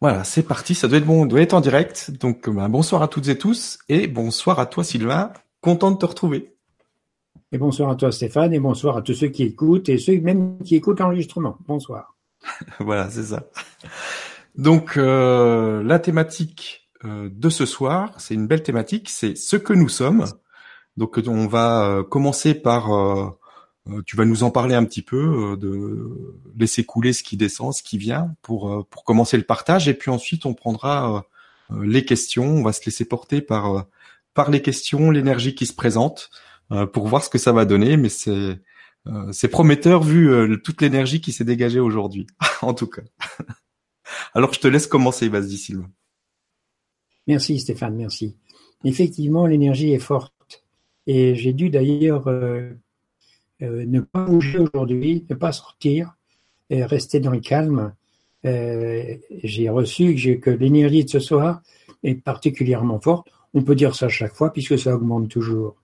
Voilà, c'est parti, ça doit être bon, doit être en direct. Donc, ben, bonsoir à toutes et tous, et bonsoir à toi Sylvain, content de te retrouver. Et bonsoir à toi Stéphane, et bonsoir à tous ceux qui écoutent, et ceux même qui écoutent l'enregistrement. Bonsoir. voilà, c'est ça. Donc, euh, la thématique euh, de ce soir, c'est une belle thématique, c'est ce que nous sommes. Donc, on va euh, commencer par euh, tu vas nous en parler un petit peu, euh, de laisser couler ce qui descend, ce qui vient, pour euh, pour commencer le partage, et puis ensuite on prendra les questions, on va se laisser porter par par les questions, l'énergie qui se présente, pour voir ce que ça va donner. Mais c'est c'est prometteur vu toute l'énergie qui s'est dégagée aujourd'hui, en tout cas. Alors je te laisse commencer, vas-y Sylvain. Merci Stéphane, merci. Effectivement, l'énergie est forte. Et j'ai dû d'ailleurs euh, ne pas bouger aujourd'hui, ne pas sortir, et rester dans le calme. Euh, j'ai reçu que l'énergie de ce soir est particulièrement forte. On peut dire ça chaque fois puisque ça augmente toujours.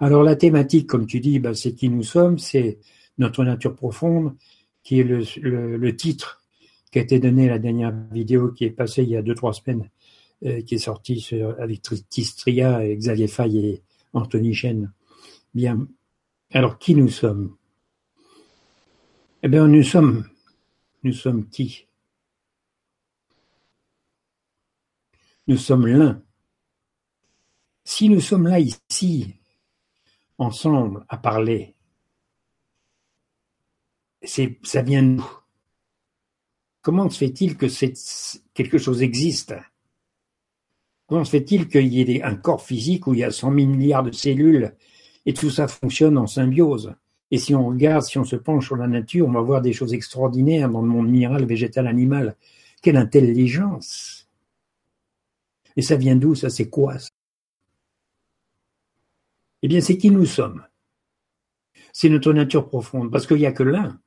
Alors la thématique, comme tu dis, bah, c'est qui nous sommes, c'est notre nature profonde, qui est le, titre qui a été donné à la dernière vidéo qui est passée il y a deux trois semaines, euh, qui est sortie avec Tistria, Xavier Fay et Anthony Chen. Bien, alors, qui nous sommes? Eh bien, nous sommes, nous sommes qui? Nous sommes l'un. Si nous sommes là ici, ensemble, à parler, c'est, ça vient de nous. Comment se fait-il que quelque chose existe? Comment se fait-il qu'il y ait un corps physique où il y a 100 000 milliards de cellules et tout ça fonctionne en symbiose. Et si on regarde, si on se penche sur la nature, on va voir des choses extraordinaires dans le monde minéral, végétal, animal. Quelle intelligence Et ça vient d'où Ça, c'est quoi Eh bien, c'est qui nous sommes. C'est notre nature profonde, parce qu'il n'y a que l'un.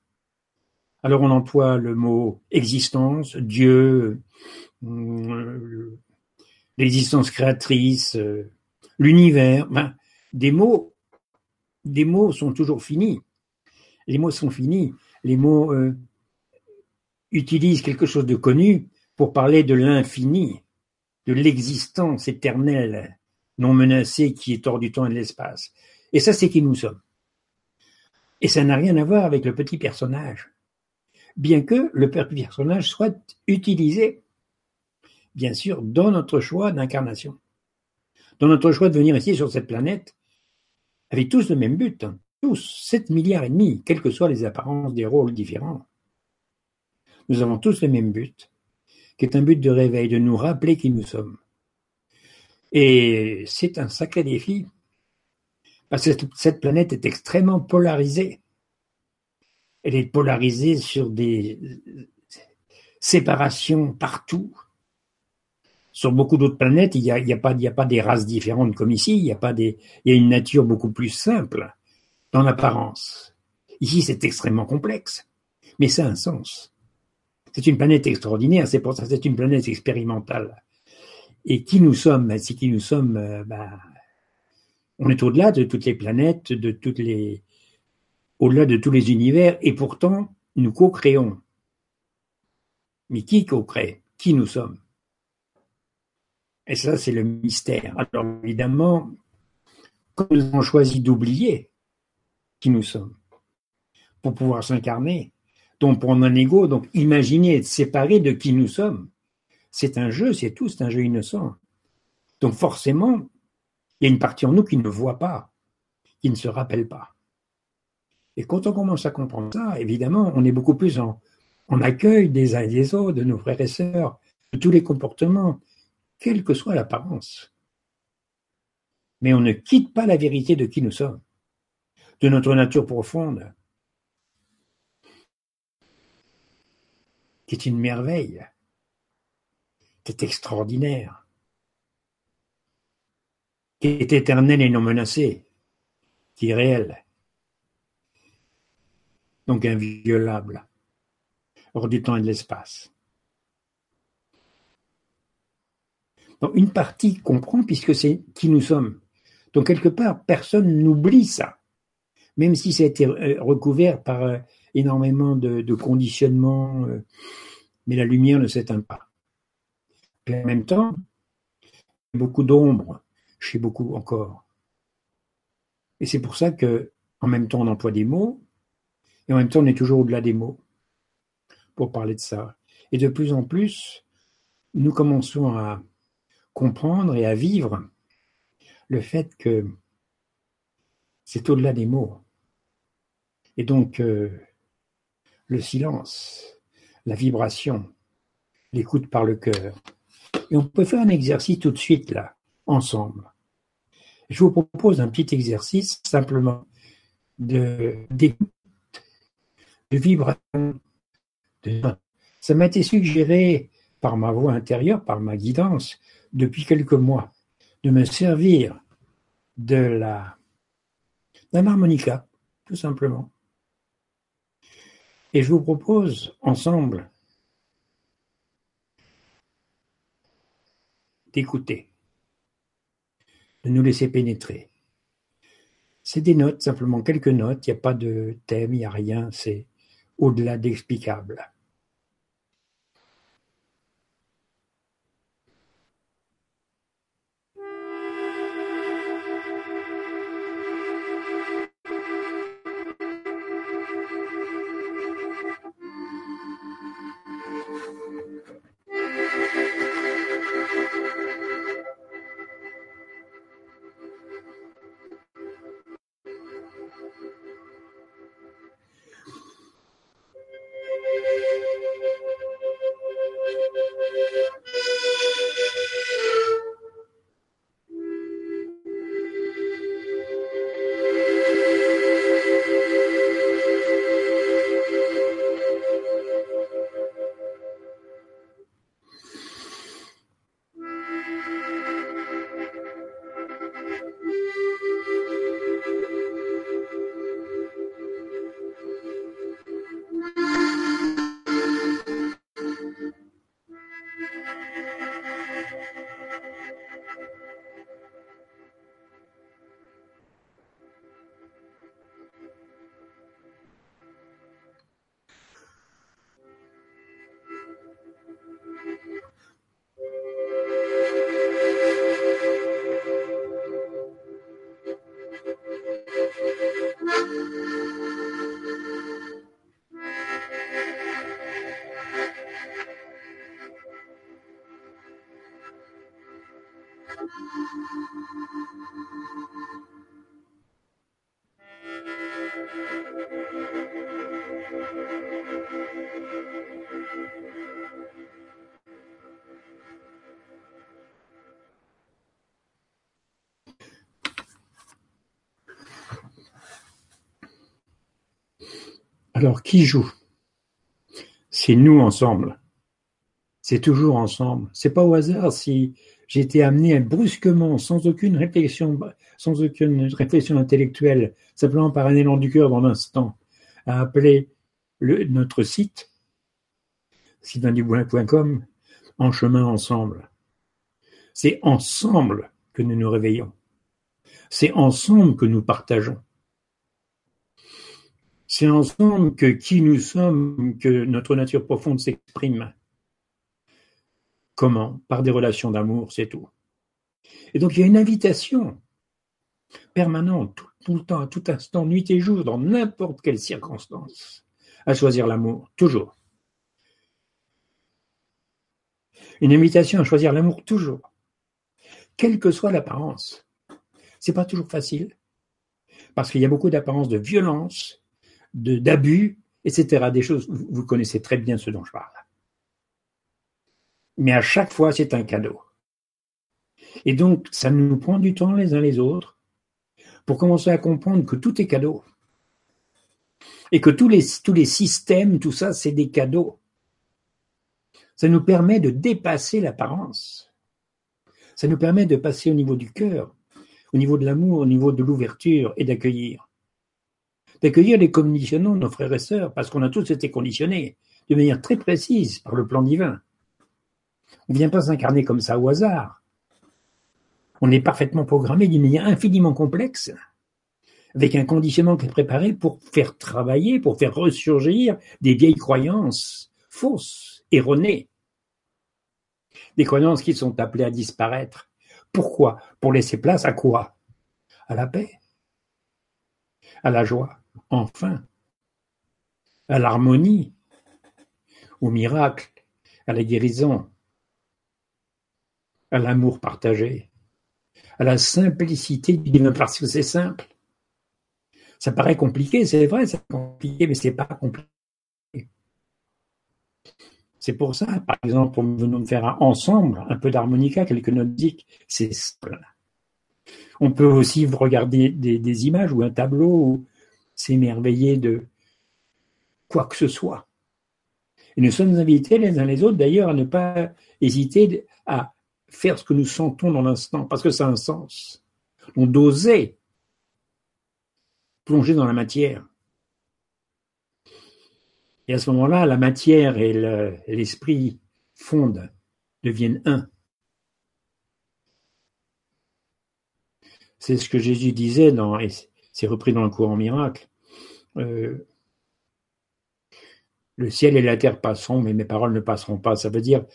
Alors on emploie le mot existence, Dieu, euh, l'existence créatrice, euh, l'univers, des mots des mots sont toujours finis. Les mots sont finis. Les mots euh, utilisent quelque chose de connu pour parler de l'infini, de l'existence éternelle, non menacée qui est hors du temps et de l'espace. Et ça, c'est qui nous sommes. Et ça n'a rien à voir avec le petit personnage. Bien que le petit personnage soit utilisé, bien sûr, dans notre choix d'incarnation. Dans notre choix de venir ici sur cette planète avaient tous le même but, hein. tous, 7 milliards et demi, quelles que soient les apparences des rôles différents. Nous avons tous le même but, qui est un but de réveil, de nous rappeler qui nous sommes. Et c'est un sacré défi, parce que cette planète est extrêmement polarisée. Elle est polarisée sur des séparations partout. Sur beaucoup d'autres planètes, il n'y a, pas, des races différentes comme ici, il y a pas des, il y a une nature beaucoup plus simple dans l'apparence. Ici, c'est extrêmement complexe, mais ça a un sens. C'est une planète extraordinaire, c'est pour ça c'est une planète expérimentale. Et qui nous sommes C'est qui nous sommes euh, bah, On est au-delà de toutes les planètes, de toutes les, au-delà de tous les univers, et pourtant nous co-créons. Mais qui co-crée? Qui nous sommes? Et ça, c'est le mystère. Alors évidemment, quand nous avons choisi d'oublier qui nous sommes, pour pouvoir s'incarner, donc pour un ego, donc imaginer être séparé de qui nous sommes, c'est un jeu, c'est tout, c'est un jeu innocent. Donc forcément, il y a une partie en nous qui ne voit pas, qui ne se rappelle pas. Et quand on commence à comprendre ça, évidemment, on est beaucoup plus en, en accueil des uns et des autres, de nos frères et sœurs, de tous les comportements, quelle que soit l'apparence. Mais on ne quitte pas la vérité de qui nous sommes, de notre nature profonde, qui est une merveille, qui est extraordinaire, qui est éternelle et non menacée, qui est réelle, donc inviolable, hors du temps et de l'espace. Une partie comprend puisque c'est qui nous sommes. Donc quelque part, personne n'oublie ça, même si ça a été euh, recouvert par euh, énormément de, conditionnements, mais la lumière ne s'éteint pas. Et en même temps, il y a beaucoup d'ombre chez beaucoup encore. Et c'est pour ça que, en même temps, on emploie des mots, et en même temps, on est toujours au-delà des mots pour parler de ça. Et de plus en plus, nous commençons à comprendre et à vivre le fait que c'est au-delà des mots. Et donc, euh, le silence, la vibration, l'écoute par le cœur. Et on peut faire un exercice tout de suite là, ensemble. Je vous propose un petit exercice simplement de d'écoute, de vibration. Ça m'a été suggéré par ma voix intérieure, par ma guidance, depuis quelques mois, de me servir de la d'un harmonica, tout simplement. Et je vous propose ensemble d'écouter, de nous laisser pénétrer. C'est des notes, simplement quelques notes, il n'y a pas de thème, il n'y a rien, c'est au-delà d'explicable. Alors qui joue? C'est nous ensemble. C'est toujours ensemble. C'est pas au hasard si j'ai été amené brusquement, sans aucune réflexion, intellectuelle, simplement par un élan du cœur dans l'instant, à appeler le, notre site, sylvaindubois.com, en chemin ensemble. C'est ensemble que nous nous réveillons. C'est ensemble que nous partageons. C'est ensemble que qui nous sommes, que notre nature profonde s'exprime. Comment? Par des relations d'amour, c'est tout. Et donc il y a une invitation permanente, tout, le temps, à tout instant, nuit et jour, dans n'importe quelle circonstance, à choisir l'amour, toujours. Une invitation à choisir l'amour toujours, quelle que soit l'apparence. C'est pas toujours facile, parce qu'il y a beaucoup d'apparences de violence, d'abus, etc. Des choses, vous connaissez très bien ce dont je parle. Mais à chaque fois, c'est un cadeau. Et donc, ça nous prend du temps les uns les autres pour commencer à comprendre que tout est cadeau. Et que tous les, tous les systèmes, tout ça, c'est des cadeaux. Ça nous permet de dépasser l'apparence. Ça nous permet de passer au niveau du cœur, au niveau de l'amour, au niveau de l'ouverture et d'accueillir d'accueillir les conditionnants, nos frères et sœurs, parce qu'on a tous été conditionnés de manière très précise par le plan divin. On ne vient pas s'incarner comme ça au hasard. On est parfaitement programmé d'une manière infiniment complexe, avec un conditionnement qui est préparé pour faire travailler, pour faire ressurgir des vieilles croyances fausses erronées, des croyances qui sont appelées à disparaître. Pourquoi? Pour laisser place à quoi? À la paix, à la joie, enfin, à l'harmonie, au miracle, à la guérison, à l'amour partagé, à la simplicité du divin parce que c'est simple. Ça paraît compliqué, c'est vrai, c'est compliqué, mais c'est pas compliqué. C'est pour ça, par exemple, pour venons faire ensemble un peu d'harmonica, quelques notes c'est simple. On peut aussi regarder des, images ou un tableau s'émerveiller de quoi que ce soit. Et nous sommes invités les uns les autres d'ailleurs à ne pas hésiter à faire ce que nous sentons dans l'instant, parce que ça a un sens. On d'oser plonger dans la matière. Et à ce moment-là, la matière et l'esprit fondent, deviennent un. C'est ce que Jésus disait dans, et c'est repris dans le courant miracle. Euh, le ciel et la terre passeront, mais mes paroles ne passeront pas. Ça veut dire,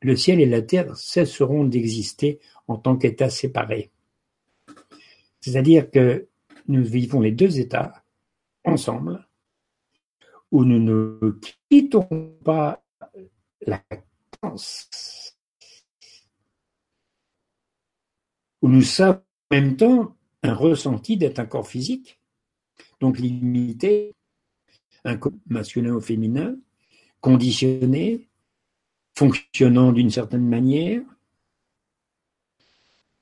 le ciel et la terre cesseront d'exister en tant qu'états séparés. C'est-à-dire que nous vivons les deux états ensemble, où nous ne quittons pas la conscience, où nous sommes en même temps un ressenti d'être un corps physique, donc limité, un masculin ou féminin, conditionné, fonctionnant d'une certaine manière.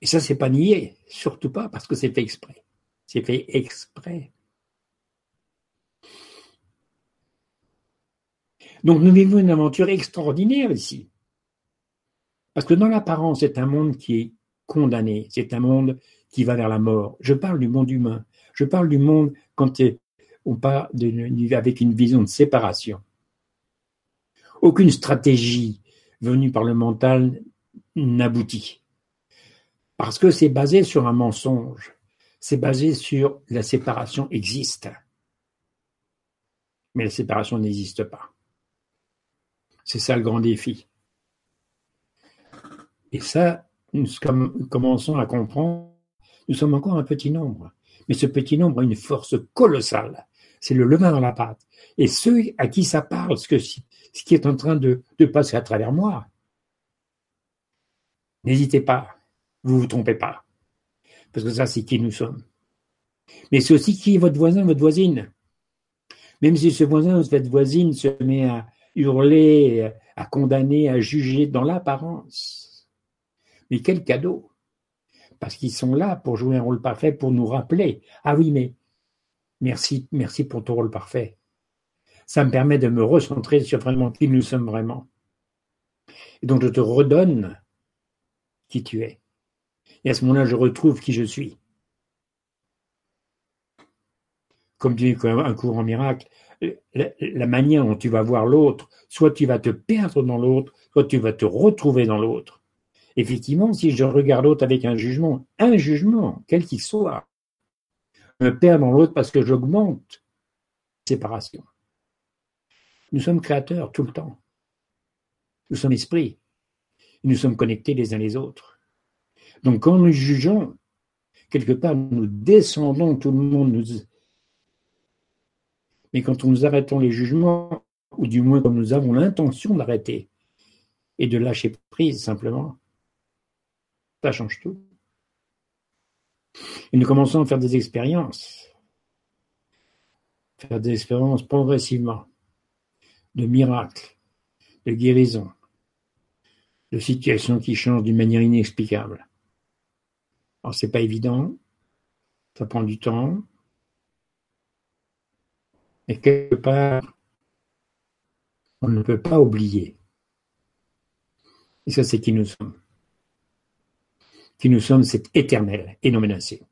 Et ça, c'est pas nié, surtout pas, parce que c'est fait exprès. C'est fait exprès. Donc nous vivons une aventure extraordinaire ici. Parce que dans l'apparence, c'est un monde qui est condamné, c'est un monde qui va vers la mort. Je parle du monde humain, je parle du monde quand on parle avec une vision de séparation. Aucune stratégie venue par le mental n'aboutit. Parce que c'est basé sur un mensonge, c'est basé sur la séparation existe. Mais la séparation n'existe pas. C'est ça le grand défi. Et ça, nous commençons à comprendre, nous sommes encore un petit nombre. Mais ce petit nombre a une force colossale. C'est le levain dans la pâte. Et ceux à qui ça parle, ce, qui est en train de, passer à travers moi, n'hésitez pas, vous vous trompez pas. Parce que ça, c'est qui nous sommes. Mais c'est aussi qui est votre voisin, votre voisine. Même si ce voisin ou cette voisine se met à, hurler, à condamner, à juger dans l'apparence. Mais quel cadeau Parce qu'ils sont là pour jouer un rôle parfait, pour nous rappeler. Ah oui, mais merci, merci pour ton rôle parfait. Ça me permet de me recentrer sur vraiment qui nous sommes vraiment. Et donc je te redonne qui tu es. Et à ce moment-là, je retrouve qui je suis. Comme dis, un cours en miracle, la, manière dont tu vas voir l'autre, soit tu vas te perdre dans l'autre, soit tu vas te retrouver dans l'autre. Effectivement, si je regarde l'autre avec un jugement, un jugement, quel qu'il soit, je me perds dans l'autre parce que j'augmente séparation. Nous sommes créateurs tout le temps. Nous sommes esprits. Nous sommes connectés les uns les autres. Donc quand nous jugeons, quelque part, nous descendons tout le monde, nous, mais quand nous arrêtons les jugements, ou du moins quand nous avons l'intention d'arrêter et de lâcher prise simplement, ça change tout. Et nous commençons à faire des expériences, faire des expériences progressivement, de miracles, de guérisons, de situations qui changent d'une manière inexplicable. Alors c'est pas évident, ça prend du temps, et quelque part, on ne peut pas oublier. Et ça, c'est qui nous sommes. Qui nous sommes, c'est éternel et non menacé.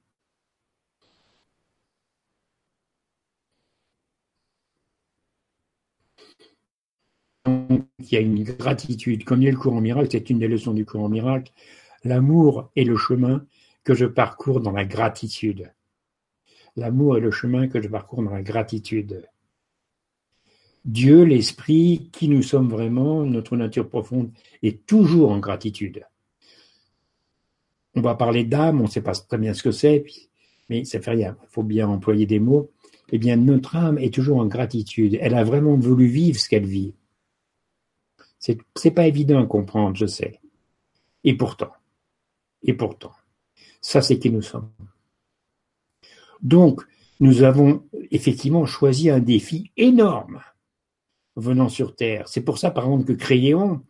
Il y a une gratitude. Comme dit le courant miracle, c'est une des leçons du courant miracle. L'amour est le chemin que je parcours dans la gratitude. L'amour est le chemin que je parcours dans la gratitude. Dieu, l'esprit, qui nous sommes vraiment, notre nature profonde est toujours en gratitude. On va parler d'âme, on ne sait pas très bien ce que c'est, mais ça fait rien. Il faut bien employer des mots. Eh bien, notre âme est toujours en gratitude. Elle a vraiment voulu vivre ce qu'elle vit. C'est, c'est pas évident à comprendre, je sais. Et pourtant, et pourtant, ça c'est qui nous sommes. Donc, nous avons effectivement choisi un défi énorme venant sur Terre. C'est pour ça, par exemple, que Créon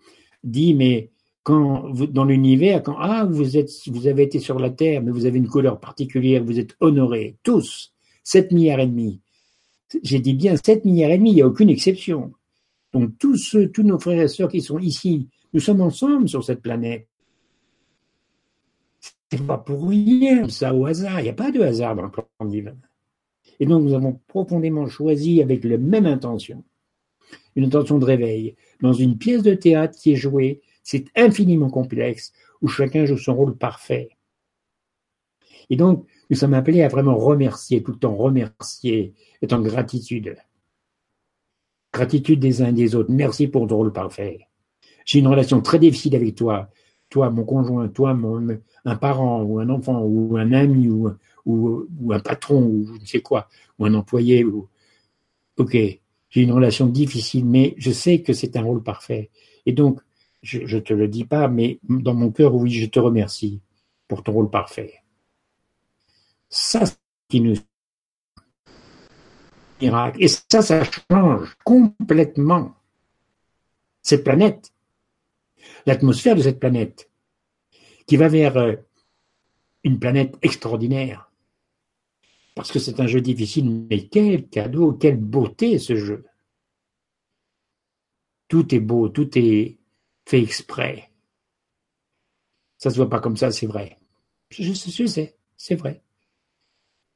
dit, mais quand vous, dans l'univers, quand ah vous êtes, vous avez été sur la Terre, mais vous avez une couleur particulière, vous êtes honorés tous, 7 milliards et demi. J'ai dit bien 7 milliards et demi, il n'y a aucune exception. Donc tous ceux, tous nos frères et sœurs qui sont ici, nous sommes ensemble sur cette planète. C'est pas pour rien, ça au hasard. Il n'y a pas de hasard dans le plan divin. Et donc nous avons profondément choisi avec la même intention, une intention de réveil, dans une pièce de théâtre qui est jouée, c'est infiniment complexe, où chacun joue son rôle parfait. Et donc, nous sommes appelés à vraiment remercier, tout le temps remercier, être en gratitude. Gratitude des uns et des autres. Merci pour ton rôle parfait. J'ai une relation très difficile avec toi. Toi, mon conjoint, toi, mon, un parent, ou un enfant, ou un ami, ou, un patron, ou je ne sais quoi, ou un employé. Ou... Ok, j'ai une relation difficile, mais je sais que c'est un rôle parfait. Et donc, je, ne te le dis pas, mais dans mon cœur, oui, je te remercie pour ton rôle parfait. Ça, qui nous miracle. Et ça, ça change complètement cette planète, l'atmosphère de cette planète, qui va vers euh, une planète extraordinaire. Parce que c'est un jeu difficile, mais quel cadeau, quelle beauté ce jeu. Tout est beau, tout est fait exprès. Ça se voit pas comme ça, c'est vrai. Je, sais, c'est vrai.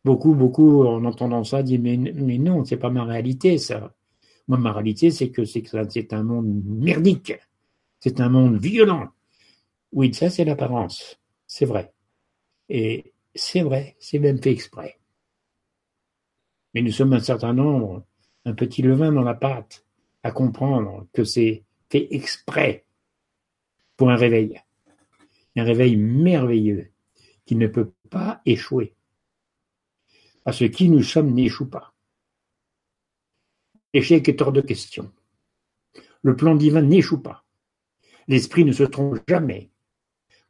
Beaucoup, beaucoup, en entendant ça, disent mais, mais non, c'est pas ma réalité, ça. Moi, ma réalité, c'est que c'est un monde merdique. C'est un monde violent. Oui, ça, c'est l'apparence. C'est vrai. Et c'est vrai, c'est même fait exprès. Mais nous sommes un certain nombre, un petit levain dans la pâte, à comprendre que c'est fait exprès un réveil. Un réveil merveilleux qui ne peut pas échouer. À ce qui nous sommes n'échoue pas. L'échec est hors de question. Le plan divin n'échoue pas. L'esprit ne se trompe jamais,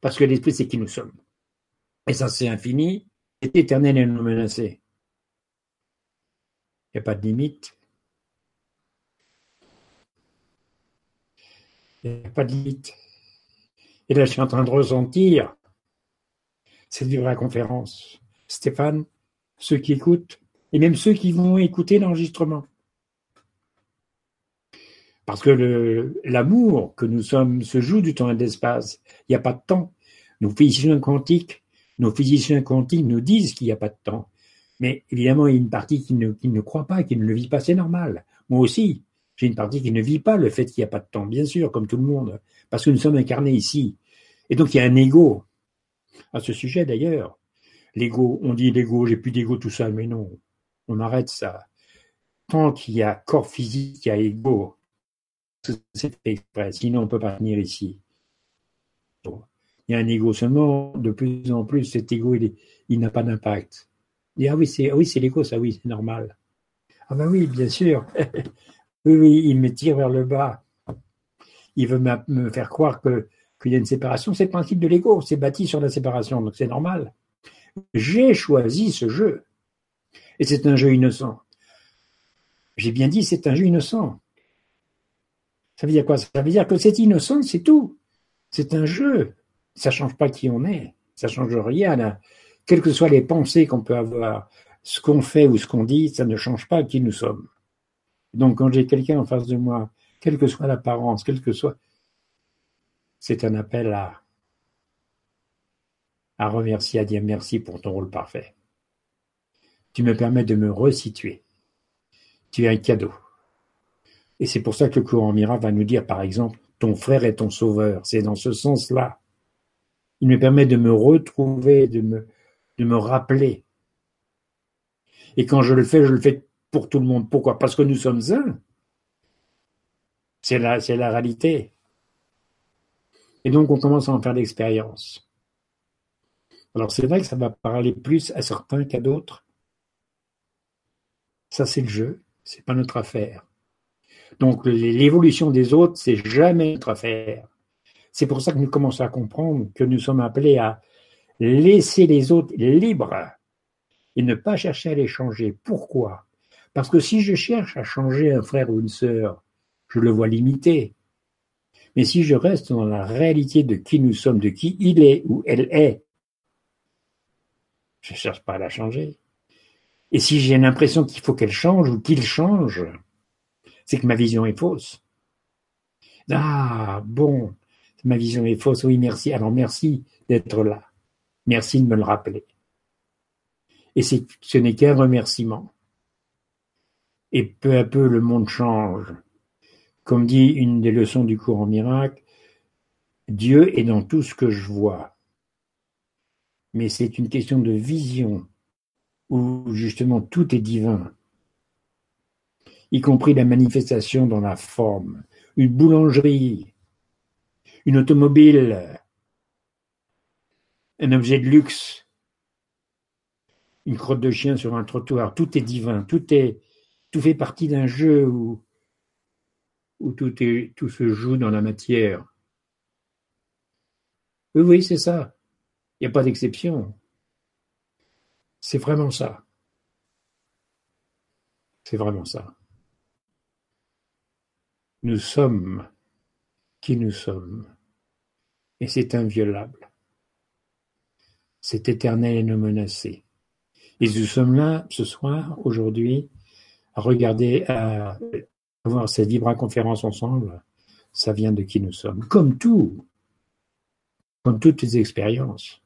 parce que l'esprit c'est qui nous sommes. Et ça c'est infini, c'est éternel et non menacé. Il n'y a pas de limite. Il n'y a pas de limite. Et là, je suis en train de ressentir cette vraie conférence. Stéphane, ceux qui écoutent, et même ceux qui vont écouter l'enregistrement. Parce que l'amour que nous sommes se joue du temps et de l'espace. Il n'y a pas de temps. Nos physiciens quantiques, nos physiciens quantiques nous disent qu'il n'y a pas de temps. Mais évidemment, il y a une partie qui ne, qui ne croit pas, qui ne le vit pas, c'est normal. Moi aussi, j'ai une partie qui ne vit pas le fait qu'il n'y a pas de temps, bien sûr, comme tout le monde, parce que nous sommes incarnés ici. Et donc il y a un ego. À ce sujet d'ailleurs, l'ego, on dit l'ego, j'ai plus d'ego tout ça, mais non, on arrête ça. Tant qu'il y a corps physique, il y a ego. C'est exprès, sinon on ne peut pas venir ici. il y a un ego seulement, de plus en plus, cet ego, il, n'a pas d'impact. ah oui, c'est oui, c'est l'ego, ça oui, c'est normal. Ah ben oui, bien sûr. oui, oui, il me tire vers le bas. Il veut me faire croire que qu'il y a une séparation, c'est le principe de l'ego, c'est bâti sur la séparation, donc c'est normal. J'ai choisi ce jeu. Et c'est un jeu innocent. J'ai bien dit, c'est un jeu innocent. Ça veut dire quoi? Ça veut dire que c'est innocent, c'est tout. C'est un jeu. Ça change pas qui on est. Ça change rien. Quelles que soient les pensées qu'on peut avoir, ce qu'on fait ou ce qu'on dit, ça ne change pas qui nous sommes. Donc quand j'ai quelqu'un en face de moi, quelle que soit l'apparence, quelle que soit, c'est un appel à, à remercier, à dire merci pour ton rôle parfait. Tu me permets de me resituer. Tu es un cadeau. Et c'est pour ça que le courant Mira va nous dire, par exemple, ton frère est ton sauveur. C'est dans ce sens-là. Il me permet de me retrouver, de me, de me rappeler. Et quand je le fais, je le fais pour tout le monde. Pourquoi? Parce que nous sommes un. C'est la, c'est la réalité. Et donc, on commence à en faire l'expérience. Alors, c'est vrai que ça va parler plus à certains qu'à d'autres. Ça, c'est le jeu. C'est pas notre affaire. Donc, l'évolution des autres, c'est jamais notre affaire. C'est pour ça que nous commençons à comprendre que nous sommes appelés à laisser les autres libres et ne pas chercher à les changer. Pourquoi? Parce que si je cherche à changer un frère ou une sœur, je le vois limité. Mais si je reste dans la réalité de qui nous sommes, de qui il est ou elle est, je ne cherche pas à la changer. Et si j'ai l'impression qu'il faut qu'elle change ou qu'il change, c'est que ma vision est fausse. Ah, bon, ma vision est fausse, oui, merci. Alors merci d'être là. Merci de me le rappeler. Et ce n'est qu'un remerciement. Et peu à peu, le monde change. Comme dit une des leçons du cours en miracle, Dieu est dans tout ce que je vois. Mais c'est une question de vision, où justement tout est divin, y compris la manifestation dans la forme. Une boulangerie, une automobile, un objet de luxe, une crotte de chien sur un trottoir, tout est divin, tout est, tout fait partie d'un jeu où, où tout se joue dans la matière. Oui, oui, c'est ça. Il n'y a pas d'exception. C'est vraiment ça. C'est vraiment ça. Nous sommes qui nous sommes. Et c'est inviolable. C'est éternel et non menacé. Et nous sommes là ce soir, aujourd'hui, à regarder, à avoir cette vibra-conférence ensemble. Ça vient de qui nous sommes. Comme tout. Comme toutes les expériences.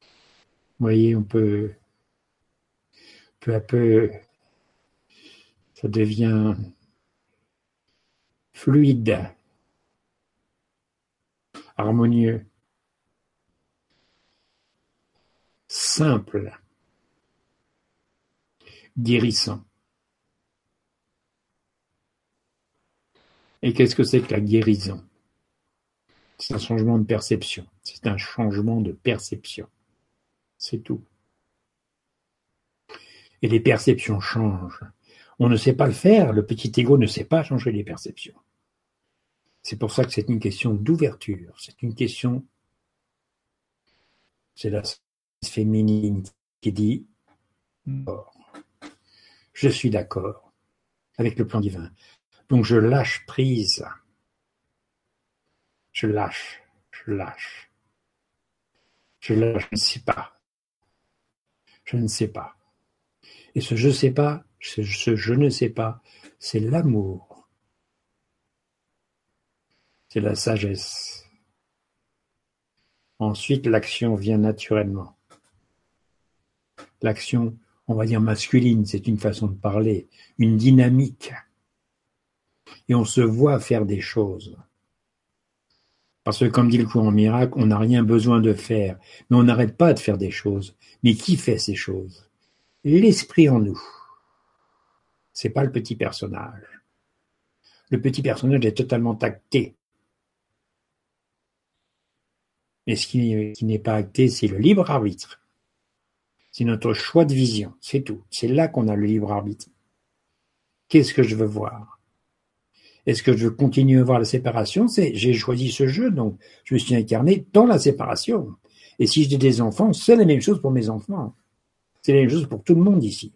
Vous voyez, on peut, peu à peu, ça devient fluide, harmonieux, simple, guérissant. Et qu'est-ce que c'est que la guérison? C'est un changement de perception. C'est un changement de perception. C'est tout. Et les perceptions changent. On ne sait pas le faire. Le petit ego ne sait pas changer les perceptions. C'est pour ça que c'est une question d'ouverture. C'est une question. C'est la féminine qui dit Je suis d'accord avec le plan divin. Donc je lâche prise. Je lâche, je lâche. Je ne sais pas. Je ne sais pas. Et ce je ne sais pas, ce je ne sais pas, c'est l'amour. C'est la sagesse. Ensuite, l'action vient naturellement. L'action, on va dire masculine, c'est une façon de parler, une dynamique. Et on se voit faire des choses. Parce que comme dit le courant miracle, on n'a rien besoin de faire, mais on n'arrête pas de faire des choses. Mais qui fait ces choses? L'esprit en nous. C'est pas le petit personnage. Le petit personnage est totalement acté. Mais ce qui n'est pas acté, c'est le libre arbitre. C'est notre choix de vision, c'est tout. C'est là qu'on a le libre arbitre. Qu'est-ce que je veux voir? Est-ce que je veux continuer à voir la séparation j'ai choisi ce jeu, donc je me suis incarné dans la séparation. Et si j'ai des enfants, c'est la même chose pour mes enfants. C'est la même chose pour tout le monde ici.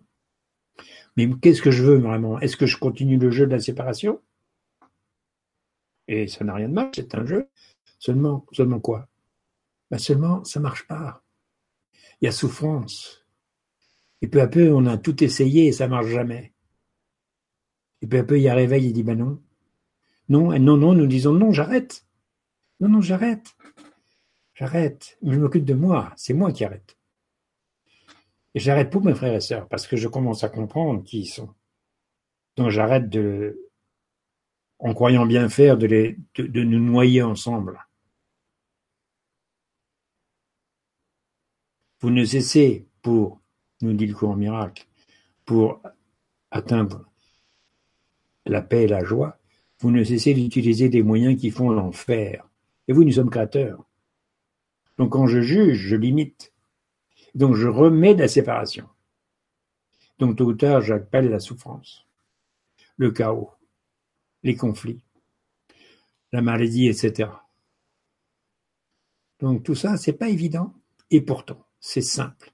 Mais qu'est-ce que je veux vraiment? Est-ce que je continue le jeu de la séparation? Et ça n'a rien de mal, c'est un jeu. Seulement, seulement quoi? Ben Seulement, ça marche pas il y a souffrance. Et peu à peu, on a tout essayé et ça marche jamais. Et peu à peu, il y a réveil, il dit, ben non. Non, et non, non, nous disons, non, j'arrête. Non, non, j'arrête. J'arrête. Je m'occupe de moi. C'est moi qui arrête. Et j'arrête pour mes frères et sœurs parce que je commence à comprendre qui ils sont. Donc j'arrête de, en croyant bien faire, de, nous noyer ensemble. Vous ne cessez pour, nous dit le courant miracle, pour atteindre la paix et la joie, vous ne cessez d'utiliser des moyens qui font l'enfer. Et vous, nous sommes créateurs. Donc quand je juge, je limite. Donc je remets de la séparation. Donc tôt ou tard, j'appelle la souffrance, le chaos, les conflits, la maladie, etc. Donc tout ça, c'est pas évident, et pourtant, c'est simple.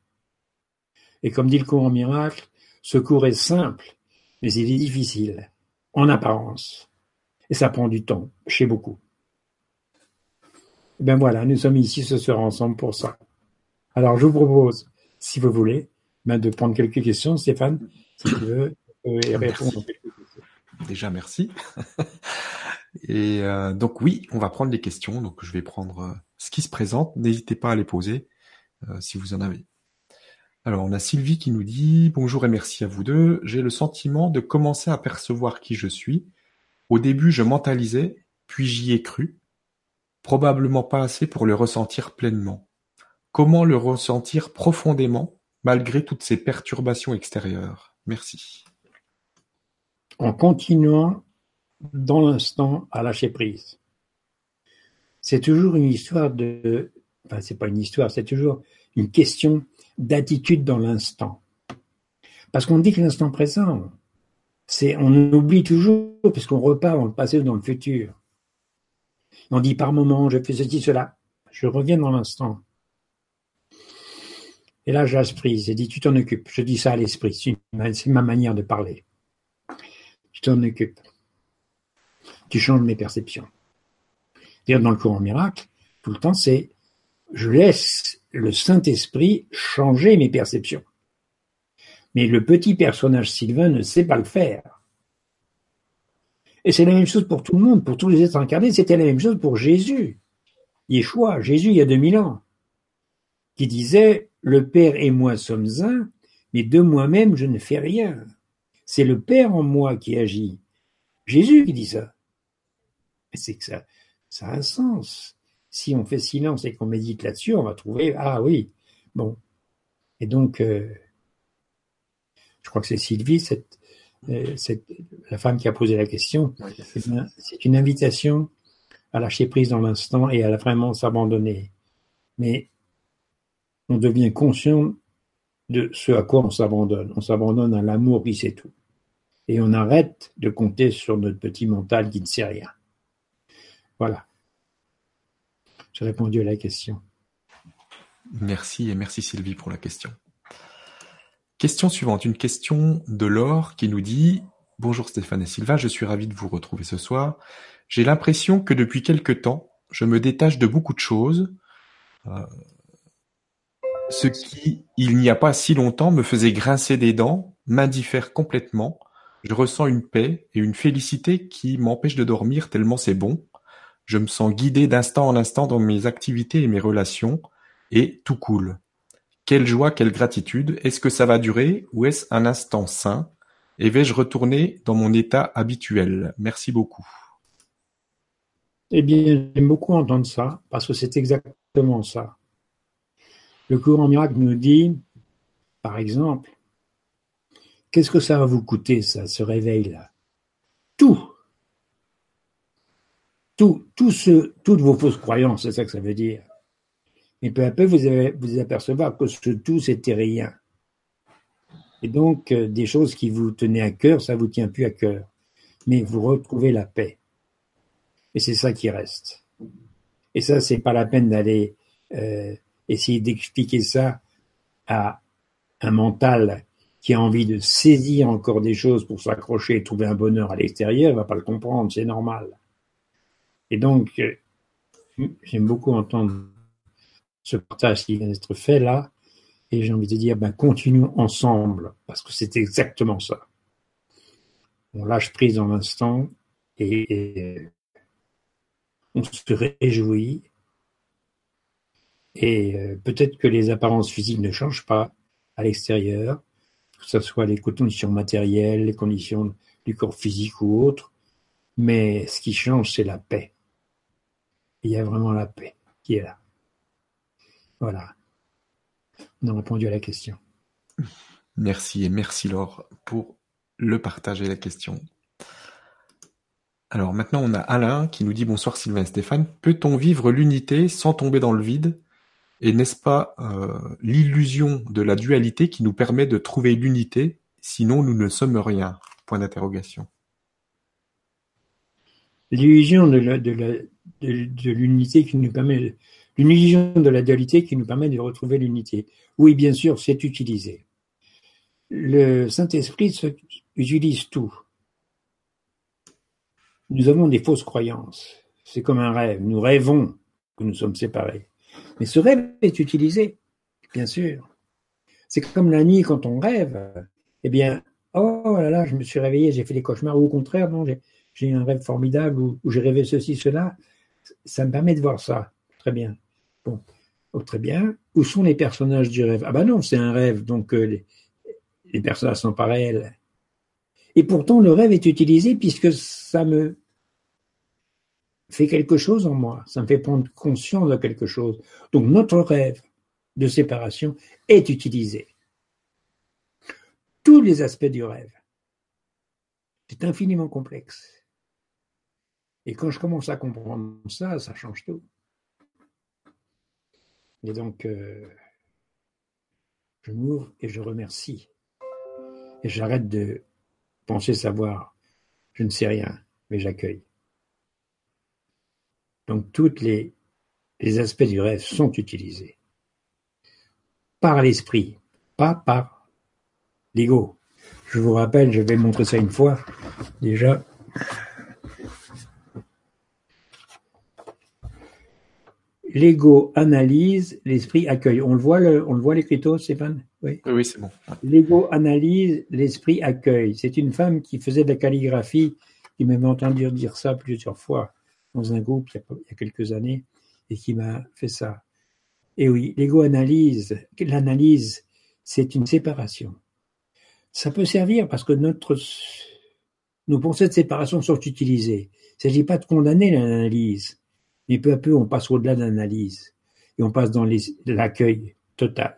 Et comme dit le cours miracle, ce cours est simple, mais il est difficile, en apparence. Et ça prend du temps, chez beaucoup. Ben voilà, nous sommes ici ce soir ensemble pour ça. Alors je vous propose, si vous voulez, ben de prendre quelques questions, Stéphane, si tu veux, euh, et répondre. Déjà, merci. et euh, donc oui, on va prendre les questions. Donc je vais prendre euh, ce qui se présente. N'hésitez pas à les poser si vous en avez. Alors on a Sylvie qui nous dit bonjour et merci à vous deux. J'ai le sentiment de commencer à percevoir qui je suis. Au début, je mentalisais, puis j'y ai cru. Probablement pas assez pour le ressentir pleinement. Comment le ressentir profondément malgré toutes ces perturbations extérieures? Merci. En continuant dans l'instant à lâcher prise. C'est toujours une histoire de, enfin c'est pas une histoire, c'est toujours une question d'attitude dans l'instant. Parce qu'on dit que l'instant présent, c'est, on oublie toujours parce qu'on repart dans le passé ou dans le futur. On dit par moment, je fais ceci, cela. Je reviens dans l'instant. Et là, j'asprise. J'ai dit, tu t'en occupes. Je dis ça à l'esprit. C'est ma manière de parler. Tu t'en occupes. Tu changes mes perceptions. D'ailleurs, dans le courant miracle, tout le temps, c'est je laisse le Saint-Esprit changer mes perceptions. Mais le petit personnage Sylvain ne sait pas le faire. Et c'est la même chose pour tout le monde, pour tous les êtres incarnés, c'était la même chose pour Jésus. Yeshua, Jésus il y a 2000 ans, qui disait, le Père et moi sommes un, mais de moi-même je ne fais rien. C'est le Père en moi qui agit. Jésus qui dit ça. C'est que ça, ça a un sens. Si on fait silence et qu'on médite là-dessus, on va trouver, ah oui, bon. Et donc, euh, je crois que c'est Sylvie, cette, euh, la femme qui a posé la question, c'est une invitation à lâcher prise dans l'instant et à vraiment s'abandonner. Mais on devient conscient de ce à quoi on s'abandonne. On s'abandonne à l'amour qui sait tout. Et on arrête de compter sur notre petit mental qui ne sait rien. Voilà. J'ai répondu à la question. Merci et merci Sylvie pour la question. Question suivante, une question de Laure qui nous dit Bonjour Stéphane et Sylvain, je suis ravi de vous retrouver ce soir. J'ai l'impression que depuis quelque temps, je me détache de beaucoup de choses, euh, ce qui, il n'y a pas si longtemps, me faisait grincer des dents, m'indiffère complètement. Je ressens une paix et une félicité qui m'empêche de dormir tellement c'est bon. Je me sens guidé d'instant en instant dans mes activités et mes relations, et tout coule. Quelle joie, quelle gratitude! Est-ce que ça va durer ou est-ce un instant sain? Et vais-je retourner dans mon état habituel? Merci beaucoup. Eh bien, j'aime beaucoup entendre ça, parce que c'est exactement ça. Le courant miracle nous dit, par exemple, qu'est-ce que ça va vous coûter, ça, ce réveil-là? Tout. Tout, tout ce, toutes vos fausses croyances, c'est ça que ça veut dire. Mais peu à peu, vous allez vous apercevoir que ce tout, c'était rien. Et donc, euh, des choses qui vous tenaient à cœur, ça vous tient plus à cœur. Mais vous retrouvez la paix. Et c'est ça qui reste. Et ça, c'est pas la peine d'aller euh, essayer d'expliquer ça à un mental qui a envie de saisir encore des choses pour s'accrocher et trouver un bonheur à l'extérieur, il va pas le comprendre, c'est normal. Et donc, euh, j'aime beaucoup entendre ce partage qui vient d'être fait là, et j'ai envie de dire, ben, continuons ensemble, parce que c'est exactement ça. On lâche prise dans l'instant et, on se réjouit. Et euh, peut-être que les apparences physiques ne changent pas à l'extérieur, que ce soit les conditions matérielles, les conditions du corps physique ou autre, mais ce qui change, c'est la paix. Il y a vraiment la paix qui est là. Voilà. On a répondu à la question. Merci et merci Laure pour le partage et la question. Alors maintenant, on a Alain qui nous dit bonsoir Sylvain et Stéphane. Peut-on vivre l'unité sans tomber dans le vide? Et n'est-ce pas euh, l'illusion de la dualité qui nous permet de trouver l'unité? Sinon, nous ne sommes rien. Point d'interrogation. L'illusion de, de l'unité qui nous permet, l'illusion de la dualité qui nous permet de retrouver l'unité. Oui, bien sûr, c'est utilisé. Le Saint-Esprit utilise tout. Nous avons des fausses croyances. C'est comme un rêve. Nous rêvons que nous sommes séparés. Mais ce rêve est utilisé, bien sûr. C'est comme la nuit quand on rêve. Eh bien, oh là là, je me suis réveillé, j'ai fait des cauchemars. Ou au contraire, non, j'ai un rêve formidable où, j'ai rêvé ceci, cela. Ça me permet de voir ça. Très bien. Oh, très bien. Où sont les personnages du rêve? Ah ben non, c'est un rêve, donc euh, les, les personnages sont pas réels. Et pourtant, le rêve est utilisé puisque ça me fait quelque chose en moi, ça me fait prendre conscience de quelque chose. Donc notre rêve de séparation est utilisé. Tous les aspects du rêve. C'est infiniment complexe. Et quand je commence à comprendre ça, ça change tout. Et donc, euh, je m'ouvre et je remercie. Et j'arrête de penser savoir. Je ne sais rien, mais j'accueille. Donc tous les, les aspects du rêve sont utilisés par l'esprit, pas par l'ego. Je vous rappelle, je vais montrer ça une fois déjà. L'ego analyse, l'esprit accueille. On le voit, le, on le voit l'écriteau, Stéphane? Oui, oui c'est bon. L'ego analyse, l'esprit accueille. C'est une femme qui faisait de la calligraphie, qui m'avait entendu dire ça plusieurs fois dans un groupe il y a, quelques années et qui m'a fait ça. Et oui, l'ego-analyse, l'analyse, c'est une séparation. Ça peut servir parce que notre, nos pensées de séparation sont utilisées. Il ne s'agit pas de condamner l'analyse, mais peu à peu, on passe au-delà de l'analyse et on passe dans l'accueil total.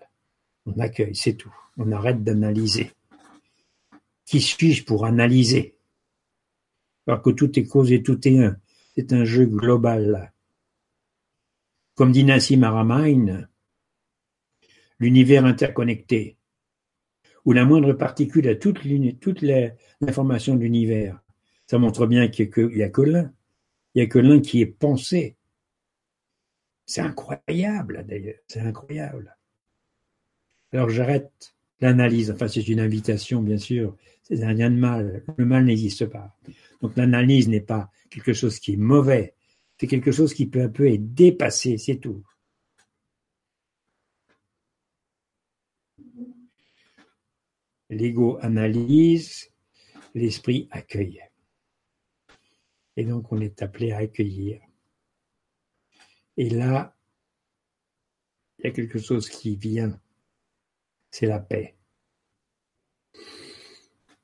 On accueille, c'est tout. On arrête d'analyser. Qui suis-je pour analyser? Alors que tout est cause et tout est un. C'est un jeu global. Comme dit Nassim Haramein, l'univers interconnecté, où la moindre particule a toute, l'information de l'univers. Ça montre bien qu'il n'y a que l'un. Il n'y a que l'un qui est pensé. C'est incroyable, d'ailleurs. C'est incroyable. Alors j'arrête l'analyse. Enfin, c'est une invitation, bien sûr. C'est un lien de mal. Le mal n'existe pas. Donc l'analyse n'est pas quelque chose qui est mauvais, c'est quelque chose qui peu à peu est dépassé, c'est tout. L'ego analyse, l'esprit accueille. Et donc on est appelé à accueillir. Et là, il y a quelque chose qui vient, c'est la paix.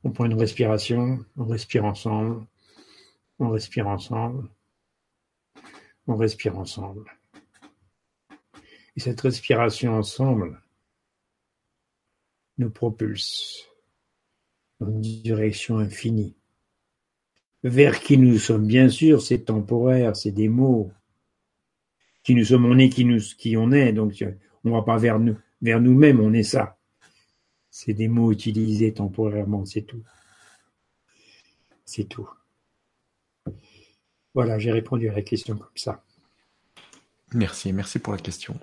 On prend une respiration, on respire ensemble, on respire ensemble, on respire ensemble. Et cette respiration ensemble nous propulse dans une direction infinie, vers qui nous sommes, bien sûr, c'est temporaire, c'est des mots. Qui nous sommes, on est qui, nous, on est, donc on ne va pas vers nous-mêmes, on est ça. C'est des mots utilisés temporairement, c'est tout. C'est tout. Voilà, j'ai répondu à la question comme ça. Merci, merci pour la question.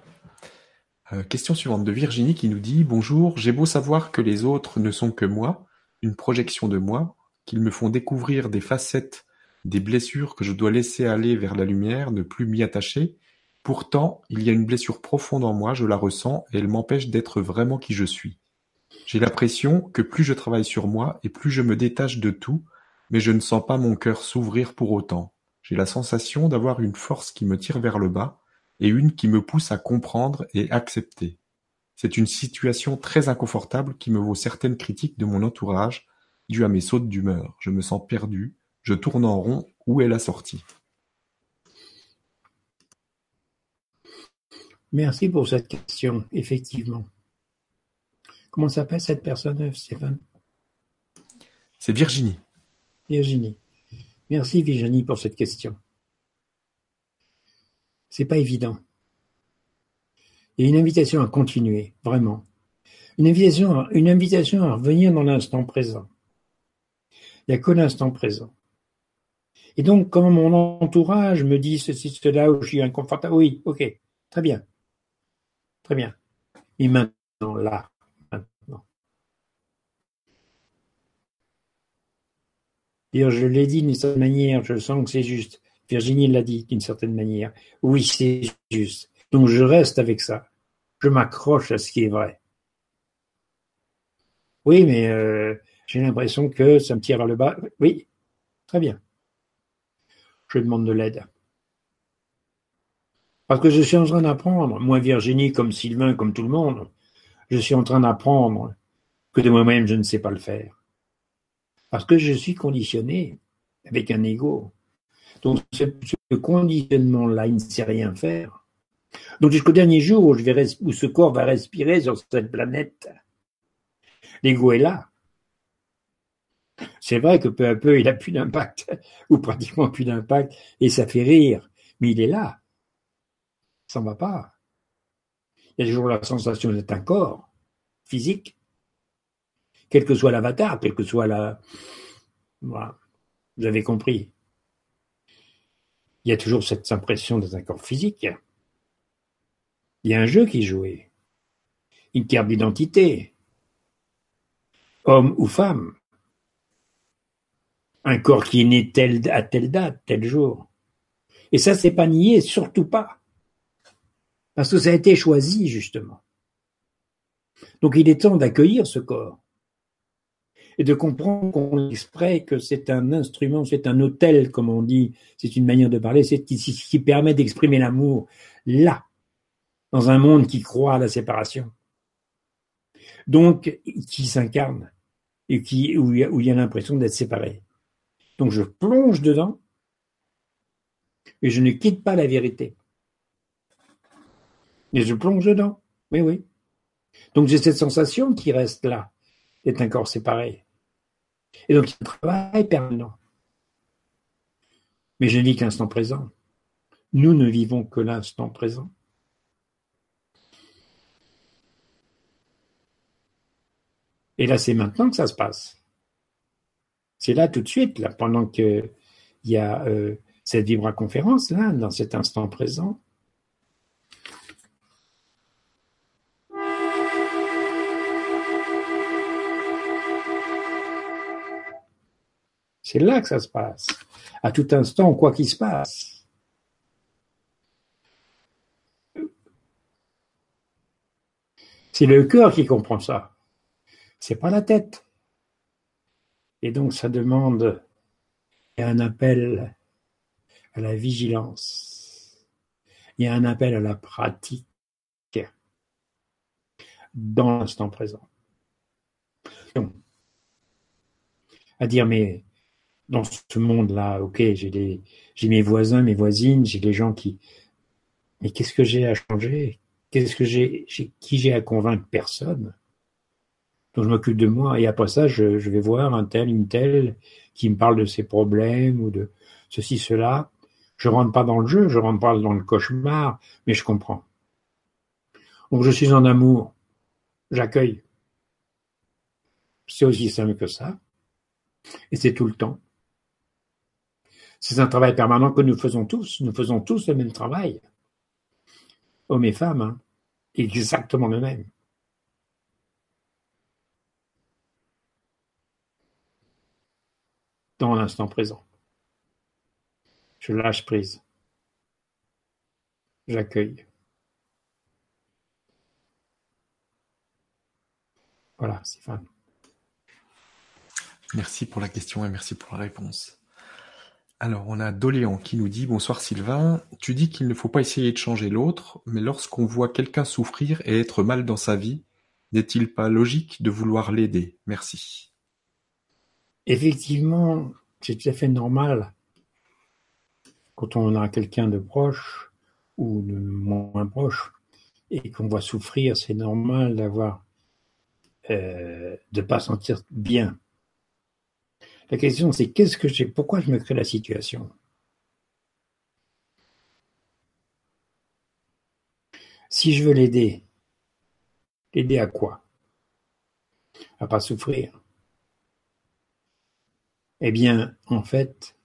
Euh, question suivante de Virginie qui nous dit Bonjour, j'ai beau savoir que les autres ne sont que moi, une projection de moi, qu'ils me font découvrir des facettes, des blessures que je dois laisser aller vers la lumière, ne plus m'y attacher. Pourtant, il y a une blessure profonde en moi, je la ressens, et elle m'empêche d'être vraiment qui je suis. J'ai l'impression que plus je travaille sur moi et plus je me détache de tout, mais je ne sens pas mon cœur s'ouvrir pour autant. J'ai la sensation d'avoir une force qui me tire vers le bas et une qui me pousse à comprendre et accepter. C'est une situation très inconfortable qui me vaut certaines critiques de mon entourage, dues à mes sautes d'humeur. Je me sens perdu, je tourne en rond, où est la sortie? Merci pour cette question, effectivement. Comment s'appelle cette personne, Stéphane? C'est Virginie. Virginie. Merci Virginie pour cette question. C'est pas évident. Il y a une invitation à continuer, vraiment. Une invitation, une invitation à revenir dans l'instant présent. Il n'y a que l'instant présent. Et donc, quand mon entourage me dit ceci, cela, où je suis inconfortable, oui, ok, très bien. Très bien. Et maintenant, là, maintenant. Je l'ai dit d'une certaine manière, je sens que c'est juste. Virginie l'a dit d'une certaine manière. Oui, c'est juste. Donc je reste avec ça. Je m'accroche à ce qui est vrai. Oui, mais euh, j'ai l'impression que ça me tire vers le bas. Oui, très bien. Je demande de l'aide. Parce que je suis en train d'apprendre, moi Virginie, comme Sylvain, comme tout le monde, je suis en train d'apprendre que de moi-même je ne sais pas le faire. Parce que je suis conditionné avec un ego. Donc ce conditionnement-là, il ne sait rien faire. Donc jusqu'au dernier jour où, je vais où ce corps va respirer sur cette planète, l'ego est là. C'est vrai que peu à peu, il a plus d'impact, ou pratiquement plus d'impact, et ça fait rire, mais il est là. Ça ne va pas. Il y a toujours la sensation d'être un corps physique, quel que soit l'avatar, quel que soit la... Voilà. Vous avez compris. Il y a toujours cette impression d'être un corps physique. Il y a un jeu qui est joué, une carte d'identité, homme ou femme, un corps qui est né tel, à telle date, tel jour. Et ça, c'est pas nié, surtout pas. Parce que ça a été choisi, justement. Donc il est temps d'accueillir ce corps. Et de comprendre qu'on exprès que c'est un instrument, c'est un hôtel, comme on dit, c'est une manière de parler, c'est ce qui permet d'exprimer l'amour là, dans un monde qui croit à la séparation. Donc, qui s'incarne et qui, où il y a l'impression d'être séparé. Donc je plonge dedans et je ne quitte pas la vérité. Et je plonge dedans. Oui, oui. Donc j'ai cette sensation qui reste là, d'être un corps séparé. Et donc il y a un travail permanent. Mais je dis que l'instant présent. Nous ne vivons que l'instant présent. Et là, c'est maintenant que ça se passe. C'est là tout de suite, là, pendant qu'il y a euh, cette vibra-conférence, là, dans cet instant présent. C'est là que ça se passe. À tout instant, quoi qu'il se passe. C'est le cœur qui comprend ça. C'est pas la tête. Et donc ça demande un appel à la vigilance. Il y a un appel à la pratique dans l'instant présent. À dire, mais dans ce monde-là, ok, j'ai j'ai mes voisins, mes voisines, j'ai les gens qui, mais qu'est-ce que j'ai à changer? Qu'est-ce que j'ai, qui j'ai à convaincre? Personne. Donc je m'occupe de moi et après ça, je, je, vais voir un tel, une telle qui me parle de ses problèmes ou de ceci, cela. Je rentre pas dans le jeu, je rentre pas dans le cauchemar, mais je comprends. Donc je suis en amour, j'accueille. C'est aussi simple que ça. Et c'est tout le temps. C'est un travail permanent que nous faisons tous. Nous faisons tous le même travail. Hommes et femmes, hein. exactement le même. dans l'instant présent. Je lâche prise. J'accueille. Voilà, Stéphane. Merci pour la question et merci pour la réponse. Alors, on a Doléan qui nous dit Bonsoir Sylvain, tu dis qu'il ne faut pas essayer de changer l'autre, mais lorsqu'on voit quelqu'un souffrir et être mal dans sa vie, n'est-il pas logique de vouloir l'aider? Merci. Effectivement, c'est tout à fait normal quand on a quelqu'un de proche ou de moins proche et qu'on voit souffrir, c'est normal d'avoir euh, de pas sentir bien. La question, c'est qu'est-ce que j'ai, pourquoi je me crée la situation? Si je veux l'aider, l'aider à quoi? À pas souffrir. Eh bien, en fait,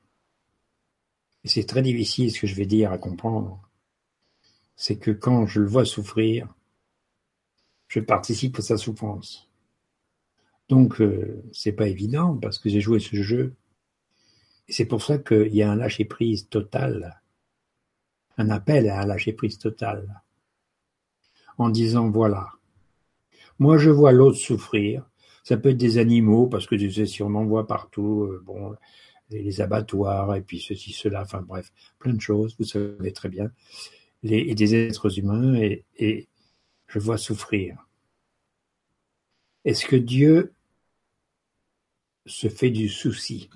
c'est très difficile ce que je vais dire à comprendre, c'est que quand je le vois souffrir, je participe à sa souffrance. Donc, euh, c'est pas évident parce que j'ai joué ce jeu. C'est pour ça qu'il y a un lâcher prise total, un appel à un lâcher prise total, en disant voilà, moi je vois l'autre souffrir. Ça peut être des animaux parce que tu sais si on en voit partout, euh, bon, les abattoirs et puis ceci, cela, enfin bref, plein de choses. Vous savez très bien, et des êtres humains et je vois souffrir. Est-ce que Dieu se fait du souci.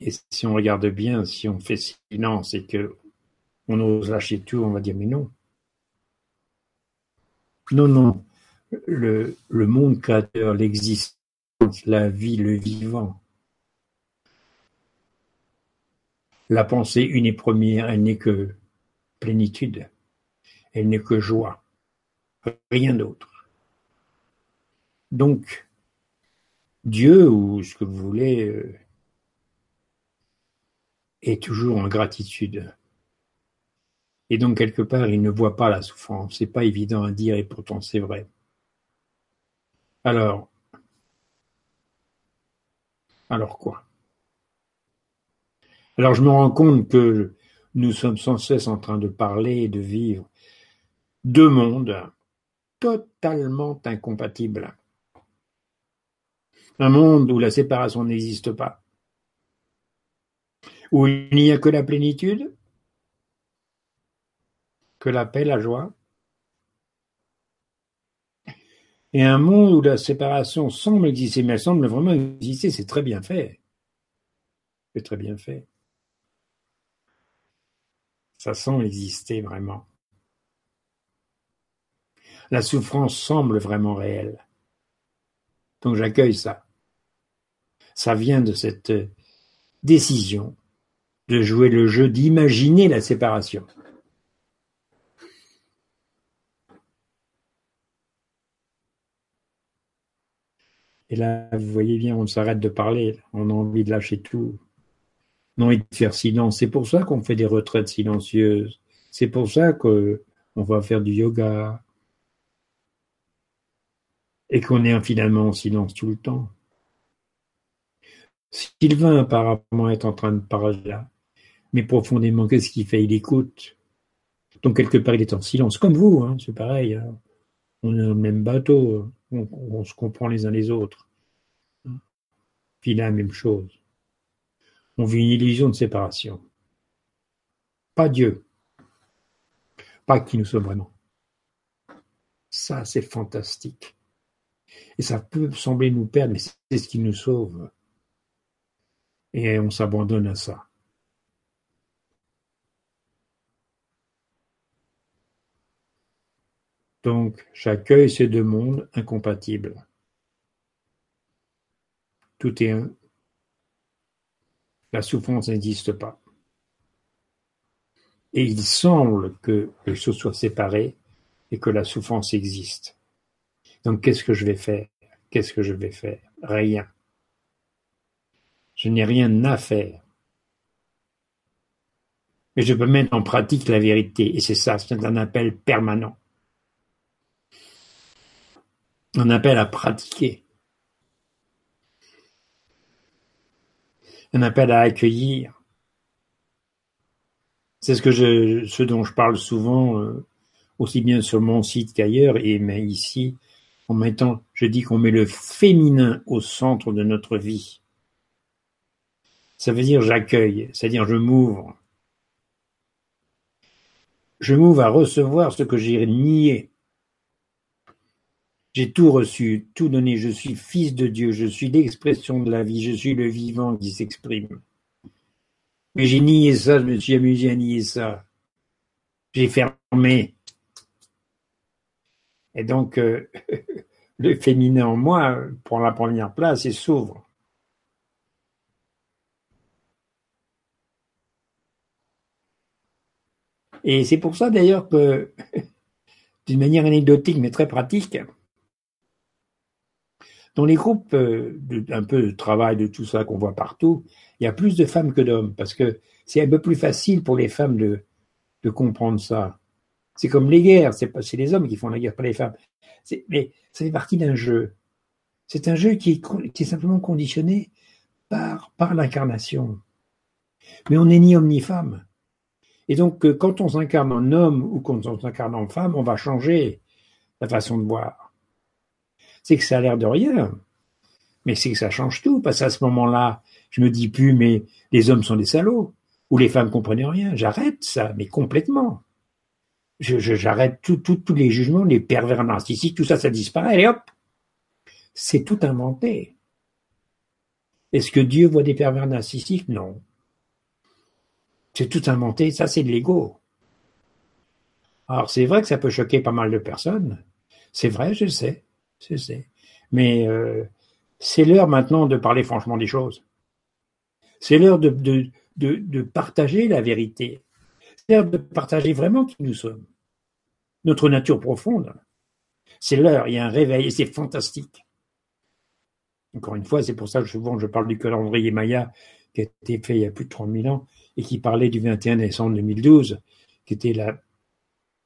Et si on regarde bien, si on fait silence et que on ose lâcher tout, on va dire mais non. Non, non. Le, le monde créateur, l'existence, la vie, le vivant. La pensée une et première, elle n'est que plénitude. Elle n'est que joie. Rien d'autre. Donc, Dieu ou ce que vous voulez euh, est toujours en gratitude. Et donc quelque part, il ne voit pas la souffrance. C'est pas évident à dire et pourtant c'est vrai. Alors, alors quoi? Alors je me rends compte que nous sommes sans cesse en train de parler et de vivre deux mondes totalement incompatibles. Un monde où la séparation n'existe pas, où il n'y a que la plénitude, que la paix, la joie, et un monde où la séparation semble exister, mais elle semble vraiment exister, c'est très bien fait. C'est très bien fait. Ça semble exister vraiment. La souffrance semble vraiment réelle. Donc j'accueille ça ça vient de cette décision de jouer le jeu d'imaginer la séparation. Et là, vous voyez bien, on s'arrête de parler, on a envie de lâcher tout, on a envie de faire silence. C'est pour ça qu'on fait des retraites silencieuses. C'est pour ça qu'on va faire du yoga et qu'on est finalement en silence tout le temps. Sylvain apparemment est en train de parler là, mais profondément, qu'est-ce qu'il fait? Il écoute. Donc quelque part, il est en silence, comme vous, hein, c'est pareil. Hein. On est dans le même bateau, on, se comprend les uns les autres. Puis la même chose. On vit une illusion de séparation. Pas Dieu. Pas qui nous sommes vraiment. Ça, c'est fantastique. Et ça peut sembler nous perdre, mais c'est ce qui nous sauve et on s'abandonne à ça. Donc, j'accueille ces deux mondes incompatibles. Tout est un. La souffrance n'existe pas. Et il semble que les choses soient séparées et que la souffrance existe. Donc, qu'est-ce que je vais faire? Qu'est-ce que je vais faire? Rien. Je n'ai rien à faire. Mais je peux mettre en pratique la vérité, et c'est ça, c'est un appel permanent. Un appel à pratiquer. Un appel à accueillir. C'est ce que je, ce dont je parle souvent, euh, aussi bien sur mon site qu'ailleurs, et mais ici, en mettant, je dis qu'on met le féminin au centre de notre vie. Ça veut dire j'accueille, c'est-à-dire je m'ouvre. Je m'ouvre à recevoir ce que j'ai nié. J'ai tout reçu, tout donné. Je suis fils de Dieu, je suis l'expression de la vie, je suis le vivant qui s'exprime. Mais j'ai nié ça, je me suis amusé à nier ça. J'ai fermé. Et donc, euh, le féminin en moi prend la première place et s'ouvre. Et c'est pour ça d'ailleurs que, d'une manière anecdotique mais très pratique, dans les groupes euh, de, un peu de travail, de tout ça qu'on voit partout, il y a plus de femmes que d'hommes, parce que c'est un peu plus facile pour les femmes de, de comprendre ça. C'est comme les guerres, c'est pas les hommes qui font la guerre, pas les femmes. Mais ça fait partie d'un jeu. C'est un jeu qui est, qui est simplement conditionné par, par l'incarnation. Mais on n'est ni homme ni femme. Et donc, euh, quand on s'incarne en homme ou quand on s'incarne en femme, on va changer la façon de voir. C'est que ça a l'air de rien, mais c'est que ça change tout, parce qu'à ce moment-là, je me dis plus, mais les hommes sont des salauds, ou les femmes comprennent rien. J'arrête ça, mais complètement. J'arrête tous les jugements, les pervers narcissiques, tout ça, ça disparaît, et hop, c'est tout inventé. Est-ce que Dieu voit des pervers narcissiques? Non. C'est tout inventé, ça c'est de l'ego. Alors c'est vrai que ça peut choquer pas mal de personnes. C'est vrai, je sais, je sais. Mais euh, c'est l'heure maintenant de parler franchement des choses. C'est l'heure de, partager la vérité. C'est l'heure de partager vraiment qui nous sommes. Notre nature profonde. C'est l'heure, il y a un réveil c'est fantastique. Encore une fois, c'est pour ça que souvent je parle du calendrier Maya qui a été fait il y a plus de 30 000 ans et qui parlait du 21 décembre 2012, qui était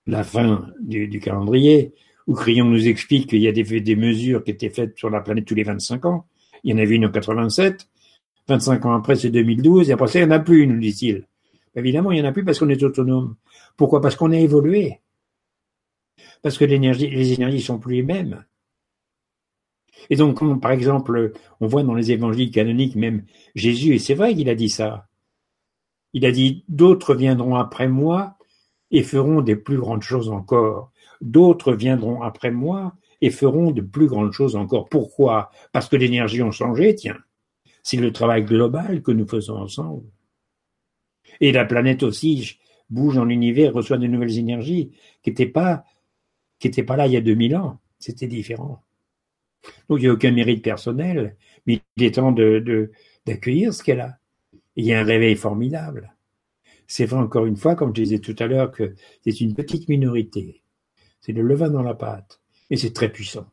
la, fin du, calendrier, où Crayon nous explique qu'il y a des, mesures qui étaient faites sur la planète tous les 25 ans. Il y en avait une en 87, 25 ans après c'est 2012, et après ça il n'y en a plus, nous dit-il. Évidemment, il n'y en a plus parce qu'on est autonome. Pourquoi? Parce qu'on a évolué. Parce que les énergies sont plus les mêmes. Et donc, par exemple, on voit dans les évangiles canoniques même Jésus, et c'est vrai qu'il a dit ça, il a dit, d'autres viendront après moi et feront des plus grandes choses encore. D'autres viendront après moi et feront de plus grandes choses encore. Pourquoi? Parce que l'énergie a changé, tiens. C'est le travail global que nous faisons ensemble. Et la planète aussi bouge dans l'univers, reçoit de nouvelles énergies qui n'étaient pas, pas là il y a 2000 ans. C'était différent. Donc il n'y a aucun mérite personnel, mais il est temps de, d'accueillir ce qu'elle a. Il y a un réveil formidable. C'est vrai encore une fois, comme je disais tout à l'heure, que c'est une petite minorité. C'est le levain dans la pâte. Et c'est très puissant.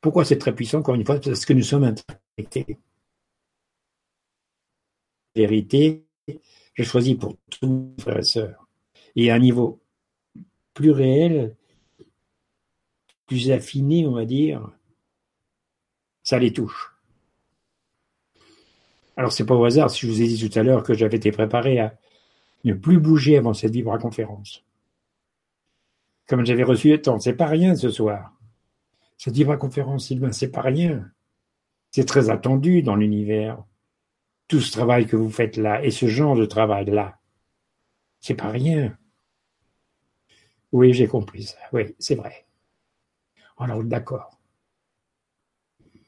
Pourquoi c'est très puissant Encore une fois, parce que nous sommes interconnectés. Vérité, je choisis pour tous mes frères et sœurs. Et à un niveau plus réel, plus affiné, on va dire, ça les touche. Alors c'est pas au hasard si je vous ai dit tout à l'heure que j'avais été préparé à ne plus bouger avant cette Vibra conférence. Comme j'avais reçu tant, c'est pas rien ce soir. Cette Vibra conférence, Sylvain, c'est pas rien. C'est très attendu dans l'univers. Tout ce travail que vous faites là et ce genre de travail là, c'est pas rien. Oui, j'ai compris ça. Oui, c'est vrai. Alors d'accord.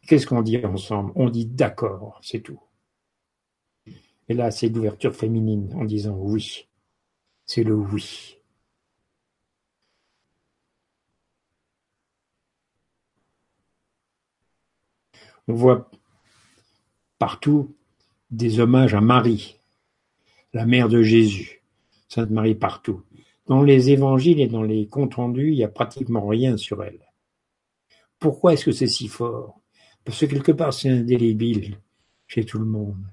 Qu'est-ce qu'on dit ensemble? On dit d'accord, c'est tout. Et là, c'est l'ouverture féminine en disant oui. C'est le oui. On voit partout des hommages à Marie, la mère de Jésus, Sainte Marie partout. Dans les évangiles et dans les comptes rendus, il n'y a pratiquement rien sur elle. Pourquoi est-ce que c'est si fort? Parce que quelque part c'est indélébile chez tout le monde.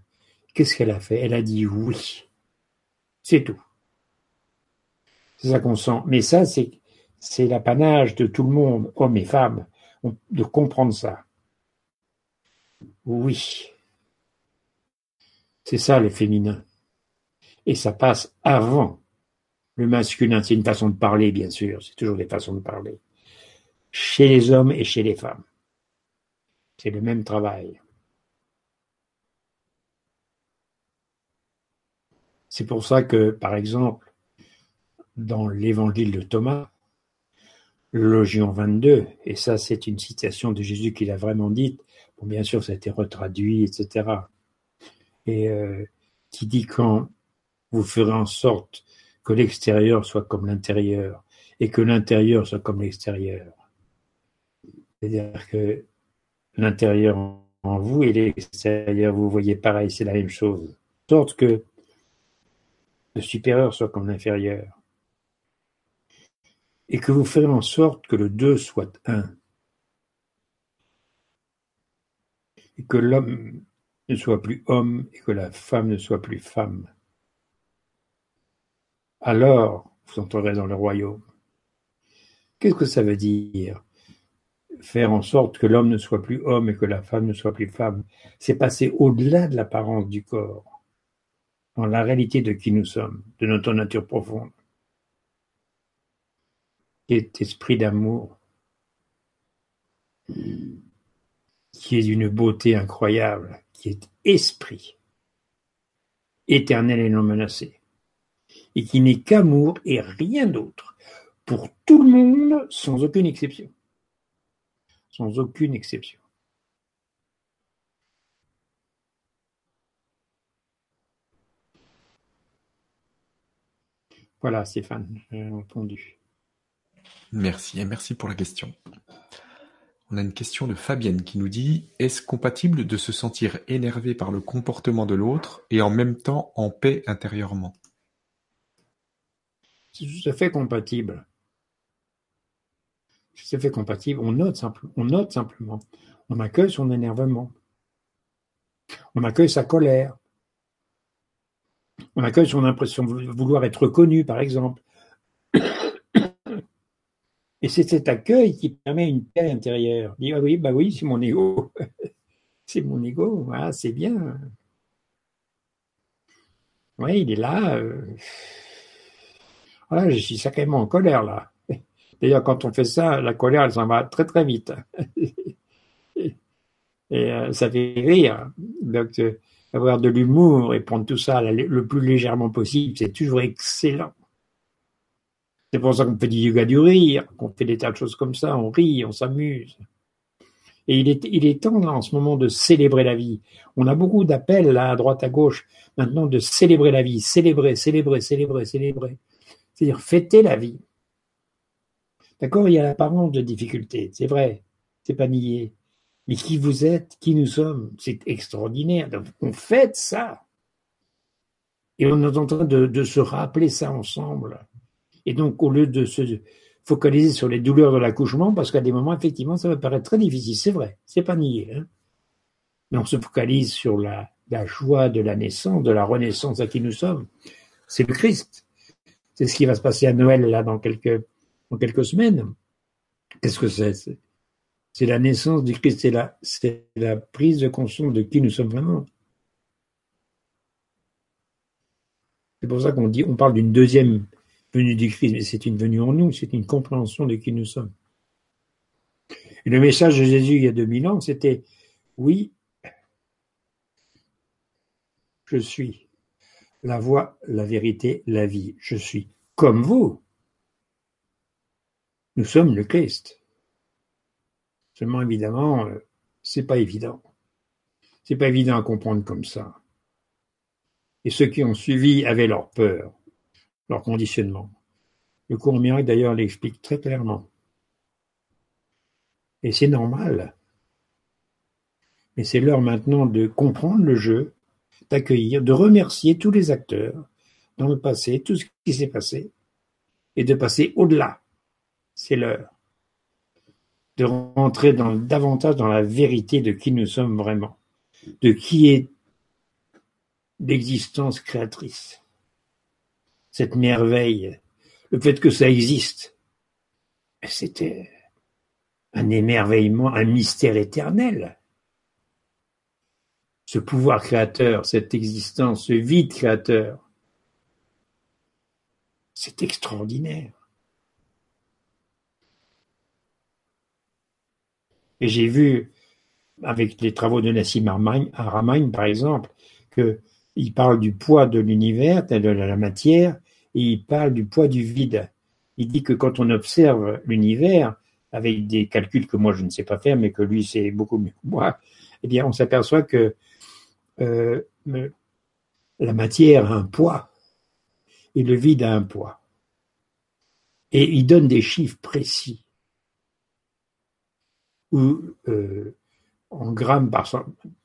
Qu'est-ce qu'elle a fait? Elle a dit oui. C'est tout. C'est ça qu'on sent. Mais ça, c'est, c'est l'apanage de tout le monde, hommes et femmes, de comprendre ça. Oui. C'est ça le féminin. Et ça passe avant le masculin. C'est une façon de parler, bien sûr. C'est toujours des façons de parler. Chez les hommes et chez les femmes. C'est le même travail. C'est pour ça que, par exemple, dans l'évangile de Thomas, Logion 22, et ça c'est une citation de Jésus qu'il a vraiment dite, bon bien sûr ça a été retraduit, etc. Et euh, qui dit quand vous ferez en sorte que l'extérieur soit comme l'intérieur et que l'intérieur soit comme l'extérieur. C'est-à-dire que l'intérieur en vous et l'extérieur, vous voyez pareil, c'est la même chose. Sorte que le supérieur soit comme l'inférieur. Et que vous ferez en sorte que le deux soit un. Et que l'homme ne soit plus homme et que la femme ne soit plus femme. Alors, vous entrerez dans le royaume. Qu'est-ce que ça veut dire? Faire en sorte que l'homme ne soit plus homme et que la femme ne soit plus femme, c'est passer au-delà de l'apparence du corps, dans la réalité de qui nous sommes, de notre nature profonde, qui est esprit d'amour, qui est d'une beauté incroyable, qui est esprit, éternel et non menacé, et qui n'est qu'amour et rien d'autre, pour tout le monde sans aucune exception. Sans aucune exception. Voilà, Stéphane, j'ai répondu. Merci et merci pour la question. On a une question de Fabienne qui nous dit Est-ce compatible de se sentir énervé par le comportement de l'autre et en même temps en paix intérieurement? C'est tout à fait compatible. C'est tout à fait compatible. On note, simplement. On accueille son énervement. On accueille sa colère. On accueille son impression de vouloir être reconnu, par exemple. Et c'est cet accueil qui permet une paix intérieure. Dire ah oui, bah oui, c'est mon ego. c'est mon ego, ah, c'est bien. Oui, il est là. Euh. Voilà, je suis sacrément en colère là. D'ailleurs, quand on fait ça, la colère, elle s'en va très très vite. et euh, ça fait rire. Donc, euh, avoir de l'humour et prendre tout ça le plus légèrement possible, c'est toujours excellent. C'est pour ça qu'on fait du yoga du rire, qu'on fait des tas de choses comme ça, on rit, on s'amuse. Et il est, il est temps là, en ce moment de célébrer la vie. On a beaucoup d'appels là à droite à gauche maintenant de célébrer la vie, célébrer, célébrer, célébrer, célébrer. C'est-à-dire fêter la vie. D'accord, il y a l'apparence de difficulté, c'est vrai, c'est pas nié. Mais qui vous êtes, qui nous sommes, c'est extraordinaire. Donc, on fête ça. Et on est en train de, se rappeler ça ensemble. Et donc, au lieu de se focaliser sur les douleurs de l'accouchement, parce qu'à des moments, effectivement, ça va paraître très difficile, c'est vrai, c'est pas nié. Hein Mais on se focalise sur la, la joie de la naissance, de la renaissance à qui nous sommes. C'est le Christ. C'est ce qui va se passer à Noël, là, dans quelques, dans quelques semaines. Qu'est-ce que c'est? C'est la naissance du Christ, c'est la, c'est la prise de conscience de qui nous sommes vraiment. C'est pour ça qu'on dit, on parle d'une deuxième venue du Christ, mais c'est une venue en nous, c'est une compréhension de qui nous sommes. Et le message de Jésus il y a 2000 ans, c'était oui, je suis la voie, la vérité, la vie. Je suis comme vous. Nous sommes le Christ. Seulement, évidemment, euh, c'est pas évident. C'est pas évident à comprendre comme ça. Et ceux qui ont suivi avaient leur peur leur conditionnement. Le cours miracle d'ailleurs l'explique très clairement. Et c'est normal. Mais c'est l'heure maintenant de comprendre le jeu, d'accueillir, de remercier tous les acteurs dans le passé, tout ce qui s'est passé, et de passer au-delà. C'est l'heure. De rentrer davantage dans la vérité de qui nous sommes vraiment, de qui est l'existence créatrice cette merveille, le fait que ça existe, c'était un émerveillement, un mystère éternel. Ce pouvoir créateur, cette existence, ce vide créateur, c'est extraordinaire. Et j'ai vu, avec les travaux de Nassim Aramain, par exemple, qu'il parle du poids de l'univers, de la matière, et il parle du poids du vide. Il dit que quand on observe l'univers, avec des calculs que moi je ne sais pas faire, mais que lui c'est beaucoup mieux que moi, eh bien on s'aperçoit que euh, la matière a un poids et le vide a un poids. Et il donne des chiffres précis ou euh, en grammes par,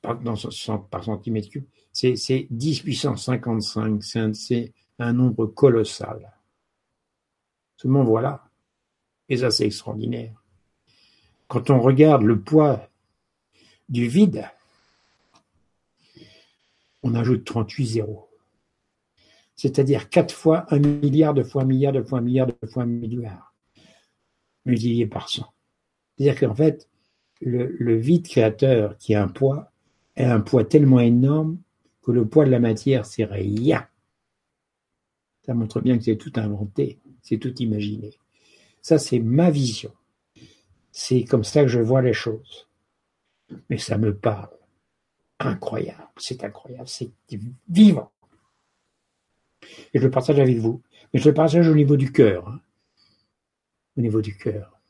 par centimètre cube, c'est 10 puissance 55, c'est un, nombre colossal. Seulement voilà, et ça c'est extraordinaire. Quand on regarde le poids du vide, on ajoute 38 zéros. C'est-à-dire 4 fois un milliard de fois un milliard de fois milliard de fois un milliard, multiplié par 100. C'est-à-dire qu'en fait, le, vide créateur qui a un poids a un poids tellement énorme que le poids de la matière, c'est rien. Ça montre bien que c'est tout inventé, c'est tout imaginé. Ça, c'est ma vision. C'est comme ça que je vois les choses. Mais ça me parle. Incroyable, c'est incroyable, c'est vivant. Et je le partage avec vous. Mais je le partage au niveau du cœur. Hein. Au niveau du cœur.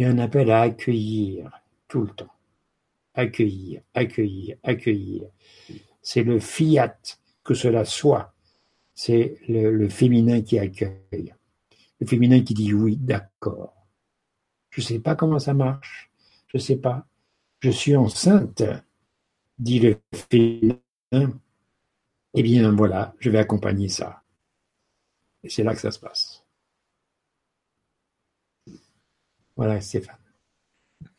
Il y a un appel à accueillir tout le temps. Accueillir, accueillir, accueillir. C'est le fiat que cela soit. C'est le, féminin qui accueille. Le féminin qui dit oui, d'accord. Je ne sais pas comment ça marche. Je ne sais pas. Je suis enceinte, dit le féminin. Eh bien, voilà, je vais accompagner ça. Et c'est là que ça se passe. Voilà, Stéphane.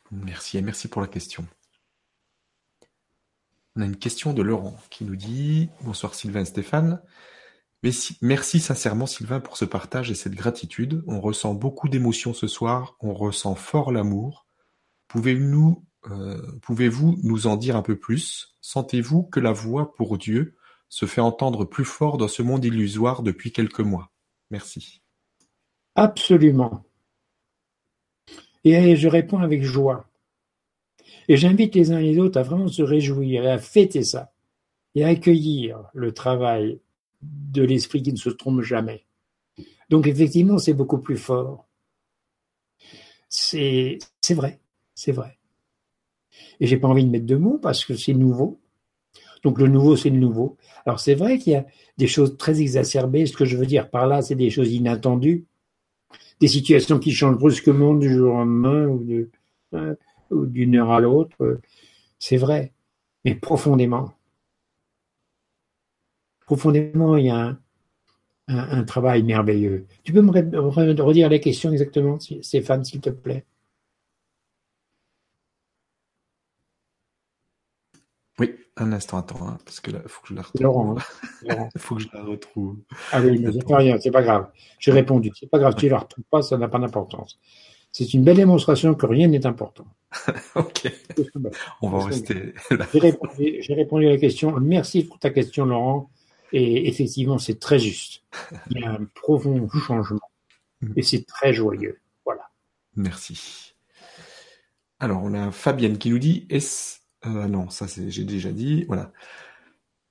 Merci et merci pour la question. On a une question de Laurent qui nous dit Bonsoir Sylvain et Stéphane. Merci sincèrement Sylvain pour ce partage et cette gratitude. On ressent beaucoup d'émotions ce soir, on ressent fort l'amour. Pouvez-vous euh, pouvez-vous nous en dire un peu plus? Sentez-vous que la voix pour Dieu se fait entendre plus fort dans ce monde illusoire depuis quelques mois? Merci. Absolument. Et je réponds avec joie. Et j'invite les uns et les autres à vraiment se réjouir et à fêter ça. Et à accueillir le travail de l'esprit qui ne se trompe jamais. Donc effectivement, c'est beaucoup plus fort. C'est vrai, c'est vrai. Et j'ai pas envie de mettre de mots parce que c'est nouveau. Donc le nouveau, c'est le nouveau. Alors c'est vrai qu'il y a des choses très exacerbées. Ce que je veux dire par là, c'est des choses inattendues des situations qui changent brusquement du jour au lendemain ou hein, d'une heure à l'autre. C'est vrai, mais profondément. Profondément, il y a un, travail merveilleux. Tu peux me redire la question exactement, Stéphane, s'il te plaît? Oui, un instant, attends, hein, parce que là, il faut que je la retrouve. Laurent, hein. Il faut que je la retrouve. Ah oui, mais c'est pas rien, c'est pas grave. J'ai répondu. C'est pas grave, tu la retrouves pas, ça n'a pas d'importance. C'est une belle démonstration que rien n'est important. ok. On va rester là. J'ai répondu, à la question. Merci pour ta question, Laurent. Et effectivement, c'est très juste. Il y a un profond changement. Mm. Et c'est très joyeux. Voilà. Merci. Alors, on a Fabienne qui nous dit, est-ce euh, non, ça j'ai déjà dit. Voilà.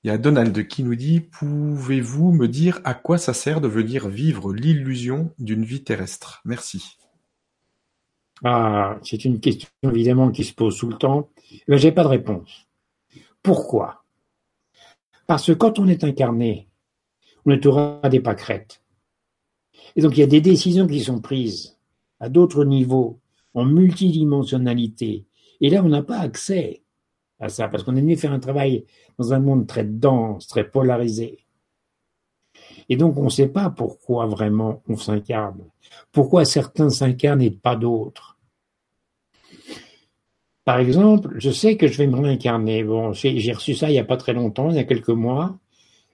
Il y a Donald qui nous dit Pouvez-vous me dire à quoi ça sert de venir vivre l'illusion d'une vie terrestre? Merci. Ah, c'est une question évidemment qui se pose tout le temps. Mais j'ai pas de réponse. Pourquoi? Parce que quand on est incarné, on est au des pâquerettes. Et donc il y a des décisions qui sont prises à d'autres niveaux, en multidimensionnalité. Et là, on n'a pas accès ça, parce qu'on est venu faire un travail dans un monde très dense, très polarisé. Et donc, on ne sait pas pourquoi vraiment on s'incarne. Pourquoi certains s'incarnent et pas d'autres. Par exemple, je sais que je vais me réincarner. Bon, j'ai reçu ça il n'y a pas très longtemps, il y a quelques mois,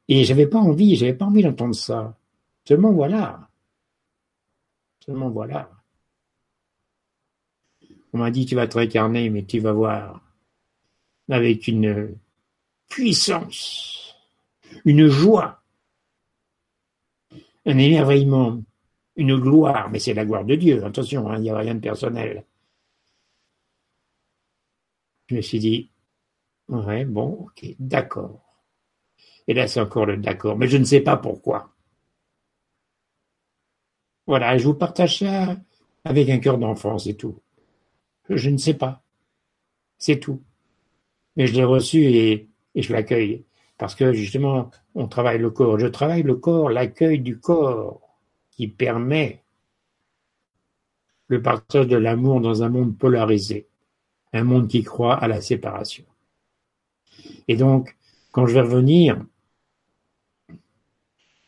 et j'avais pas envie, j'avais pas envie d'entendre ça. Seulement voilà. Seulement voilà. On m'a dit tu vas te réincarner, mais tu vas voir avec une puissance, une joie, un émerveillement, une gloire, mais c'est la gloire de Dieu, attention, hein, il n'y a rien de personnel. Je me suis dit, ouais, bon, ok, d'accord. Et là, c'est encore le d'accord, mais je ne sais pas pourquoi. Voilà, je vous partage ça avec un cœur d'enfant, c'est tout. Je ne sais pas. C'est tout mais je l'ai reçu et, je l'accueille. Parce que justement, on travaille le corps. Je travaille le corps, l'accueil du corps qui permet le partage de l'amour dans un monde polarisé, un monde qui croit à la séparation. Et donc, quand je vais revenir,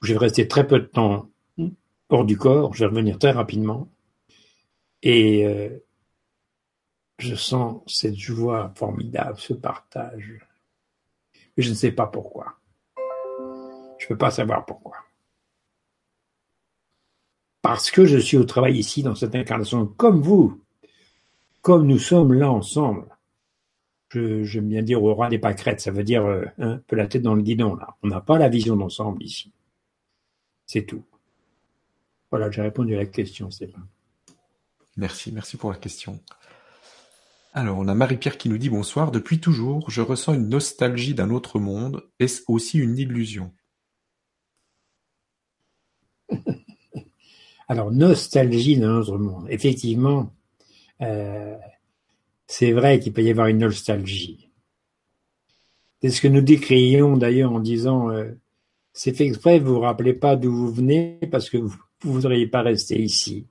je vais rester très peu de temps hors du corps, je vais revenir très rapidement, et euh, je sens cette joie formidable, ce partage. Mais je ne sais pas pourquoi. Je ne peux pas savoir pourquoi. Parce que je suis au travail ici, dans cette incarnation, comme vous, comme nous sommes là ensemble. J'aime bien dire au roi des pâquerettes, ça veut dire euh, un peu la tête dans le guidon, là. On n'a pas la vision d'ensemble ici. C'est tout. Voilà, j'ai répondu à la question, Stéphane. Merci, merci pour la question. Alors, on a Marie-Pierre qui nous dit bonsoir. Depuis toujours, je ressens une nostalgie d'un autre monde. Est-ce aussi une illusion? Alors, nostalgie d'un autre monde. Effectivement, euh, c'est vrai qu'il peut y avoir une nostalgie. C'est ce que nous décrions d'ailleurs en disant euh, c'est fait exprès, vous vous rappelez pas d'où vous venez parce que vous ne voudriez pas rester ici.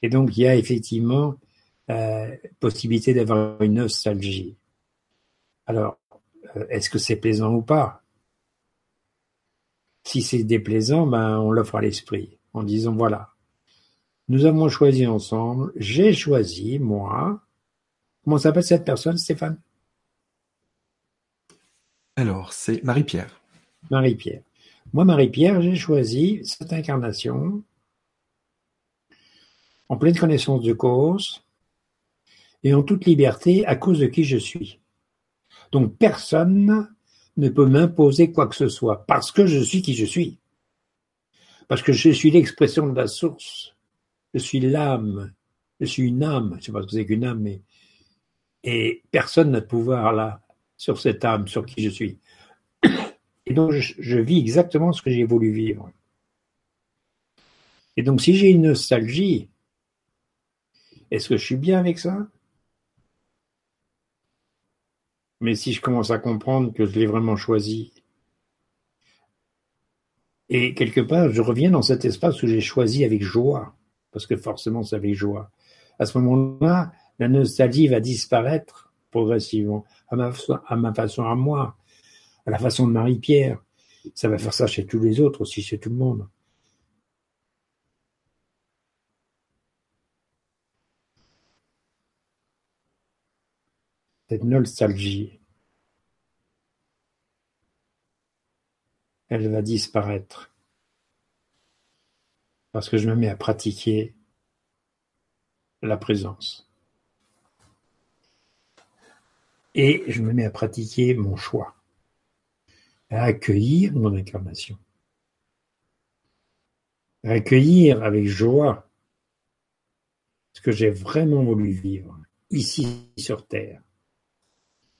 Et donc, il y a effectivement possibilité d'avoir une nostalgie. Alors, euh, est-ce que c'est plaisant ou pas? Si c'est déplaisant, ben, on l'offre à l'esprit en disant voilà, nous avons choisi ensemble, j'ai choisi, moi. Comment s'appelle cette personne, Stéphane? Alors, c'est Marie-Pierre. Marie-Pierre. Moi, Marie-Pierre, j'ai choisi cette incarnation en pleine connaissance de cause et en toute liberté à cause de qui je suis. Donc personne ne peut m'imposer quoi que ce soit parce que je suis qui je suis. Parce que je suis l'expression de la source. Je suis l'âme. Je suis une âme. Je ne sais pas ce que c'est qu'une âme, mais et personne n'a de pouvoir là sur cette âme, sur qui je suis. Et donc je, je vis exactement ce que j'ai voulu vivre. Et donc si j'ai une nostalgie, est-ce que je suis bien avec ça? Mais si je commence à comprendre que je l'ai vraiment choisi, et quelque part, je reviens dans cet espace où j'ai choisi avec joie, parce que forcément c'est avec joie. À ce moment-là, la nostalgie va disparaître progressivement, à ma, façon à moi, à la façon de Marie-Pierre. Ça va faire ça chez tous les autres aussi, chez tout le monde. Cette nostalgie, elle va disparaître. Parce que je me mets à pratiquer la présence. Et je me mets à pratiquer mon choix, à accueillir mon incarnation, à accueillir avec joie ce que j'ai vraiment voulu vivre ici sur Terre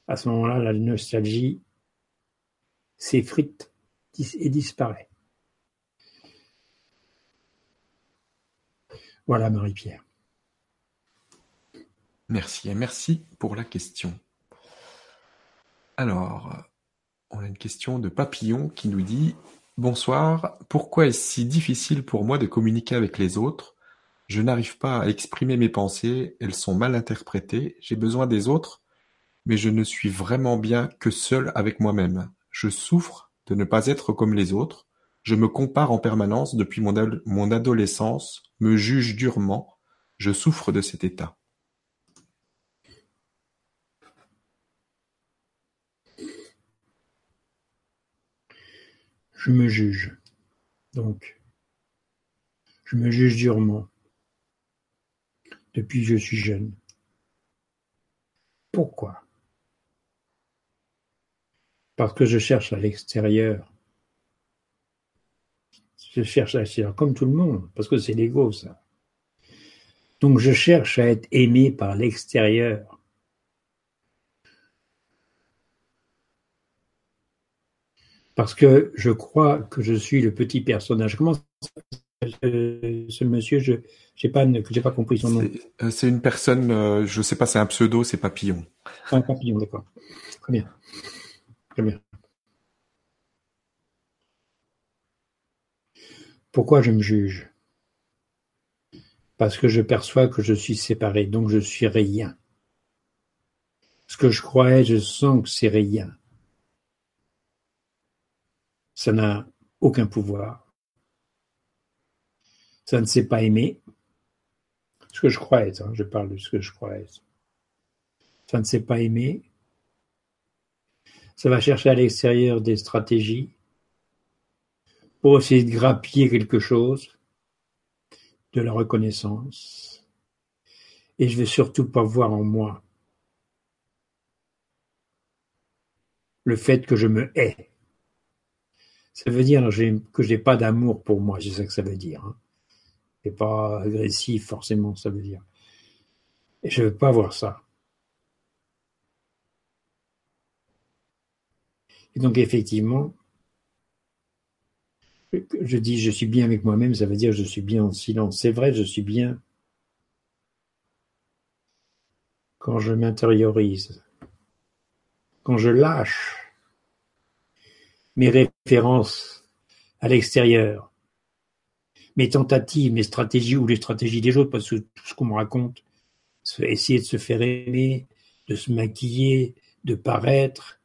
à ce moment-là, la nostalgie s'effrite et disparaît. Voilà Marie-Pierre. Merci et merci pour la question. Alors, on a une question de Papillon qui nous dit Bonsoir, pourquoi est-ce si difficile pour moi de communiquer avec les autres? Je n'arrive pas à exprimer mes pensées, elles sont mal interprétées, j'ai besoin des autres mais je ne suis vraiment bien que seul avec moi-même. Je souffre de ne pas être comme les autres, je me compare en permanence depuis mon, adolescence, me juge durement, je souffre de cet état. Je me juge. Donc, je me juge durement depuis que je suis jeune. Pourquoi? Parce que je cherche à l'extérieur. Je cherche à l'extérieur, comme tout le monde, parce que c'est l'ego, ça. Donc je cherche à être aimé par l'extérieur. Parce que je crois que je suis le petit personnage. Comment ce monsieur, je n'ai pas, pas compris son nom. C'est euh, une personne, euh, je ne sais pas, c'est un pseudo, c'est Papillon. Un papillon, d'accord. Très bien. Très bien. Pourquoi je me juge? Parce que je perçois que je suis séparé, donc je suis rien. Ce que je croyais, je sens que c'est rien. Ça n'a aucun pouvoir. Ça ne sait pas aimer. Ce que je être, hein, je parle de ce que je être. Ça ne sait pas aimer. Ça va chercher à l'extérieur des stratégies pour essayer de grappiller quelque chose, de la reconnaissance. Et je vais surtout pas voir en moi le fait que je me hais. Ça veut dire que j'ai pas d'amour pour moi, c'est ça que ça veut dire. Hein. C'est pas agressif forcément, ça veut dire. Et je veux pas voir ça. Et donc effectivement, je dis je suis bien avec moi-même, ça veut dire je suis bien en silence. C'est vrai, je suis bien quand je m'intériorise, quand je lâche mes références à l'extérieur, mes tentatives, mes stratégies ou les stratégies des autres, parce que tout ce qu'on me raconte, essayer de se faire aimer, de se maquiller, de paraître,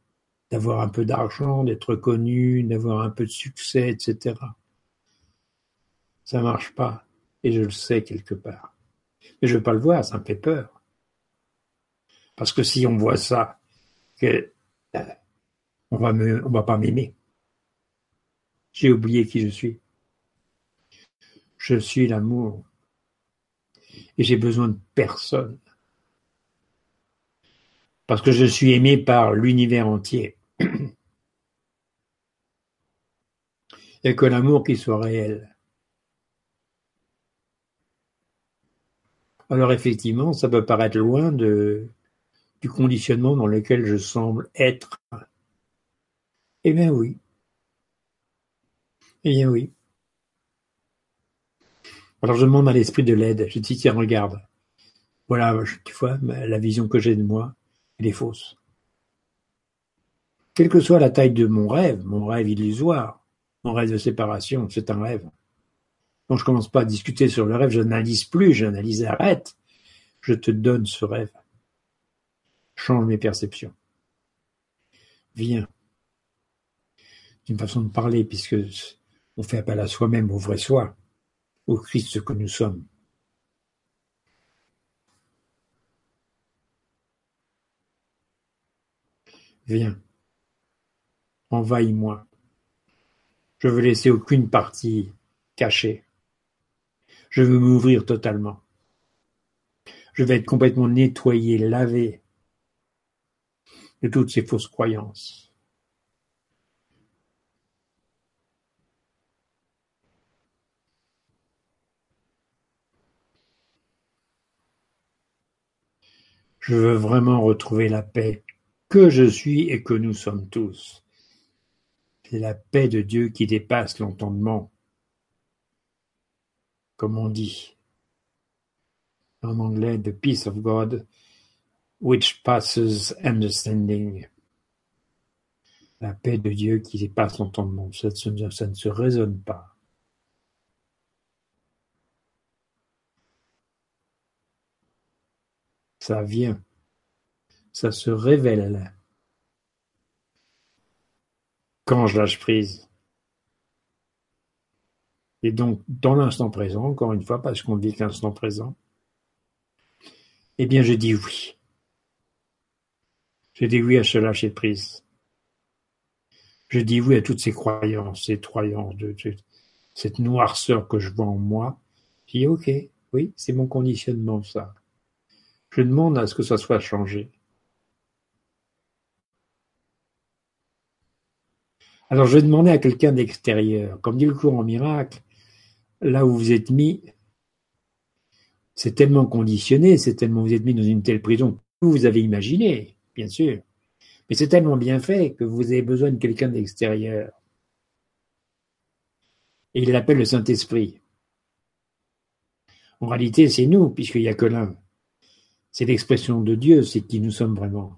d'avoir un peu d'argent, d'être connu, d'avoir un peu de succès, etc. Ça marche pas, et je le sais quelque part. Mais je veux pas le voir, ça me fait peur. Parce que si on voit ça, euh, on va on va pas m'aimer. J'ai oublié qui je suis. Je suis l'amour. Et j'ai besoin de personne. Parce que je suis aimé par l'univers entier. Et que l'amour qui soit réel. Alors effectivement, ça peut paraître loin de, du conditionnement dans lequel je semble être. Eh bien oui. Eh bien oui. Alors je demande à l'esprit de l'aide. Je dis tiens regarde. Voilà, tu vois, la vision que j'ai de moi, elle est fausse. Quelle que soit la taille de mon rêve, mon rêve illusoire, mon rêve de séparation, c'est un rêve. Quand je commence pas à discuter sur le rêve, je n'analyse plus, j'analyse arrête. Je te donne ce rêve. Change mes perceptions. Viens. D'une façon de parler, puisque on fait appel à soi-même, au vrai soi, au Christ que nous sommes. Viens, envahis-moi. Je veux laisser aucune partie cachée. Je veux m'ouvrir totalement. Je vais être complètement nettoyé, lavé de toutes ces fausses croyances. Je veux vraiment retrouver la paix que je suis et que nous sommes tous. C'est la paix de Dieu qui dépasse l'entendement, comme on dit en anglais, the peace of God, which passes understanding. La paix de Dieu qui dépasse l'entendement, ça, ça ne se raisonne pas. Ça vient, ça se révèle quand je lâche prise. Et donc, dans l'instant présent, encore une fois, parce qu'on vit l'instant présent, eh bien, je dis oui. Je dis oui à ce lâcher prise. Je dis oui à toutes ces croyances, ces croyances, de, cette noirceur que je vois en moi. Je dis ok, oui, c'est mon conditionnement, ça. Je demande à ce que ça soit changé. Alors je vais demander à quelqu'un d'extérieur, comme dit le courant miracle, là où vous êtes mis, c'est tellement conditionné, c'est tellement vous êtes mis dans une telle prison que vous avez imaginé, bien sûr. Mais c'est tellement bien fait que vous avez besoin de quelqu'un d'extérieur. Et il l'appelle le Saint-Esprit. En réalité, c'est nous, puisqu'il n'y a que l'un. C'est l'expression de Dieu, c'est qui nous sommes vraiment.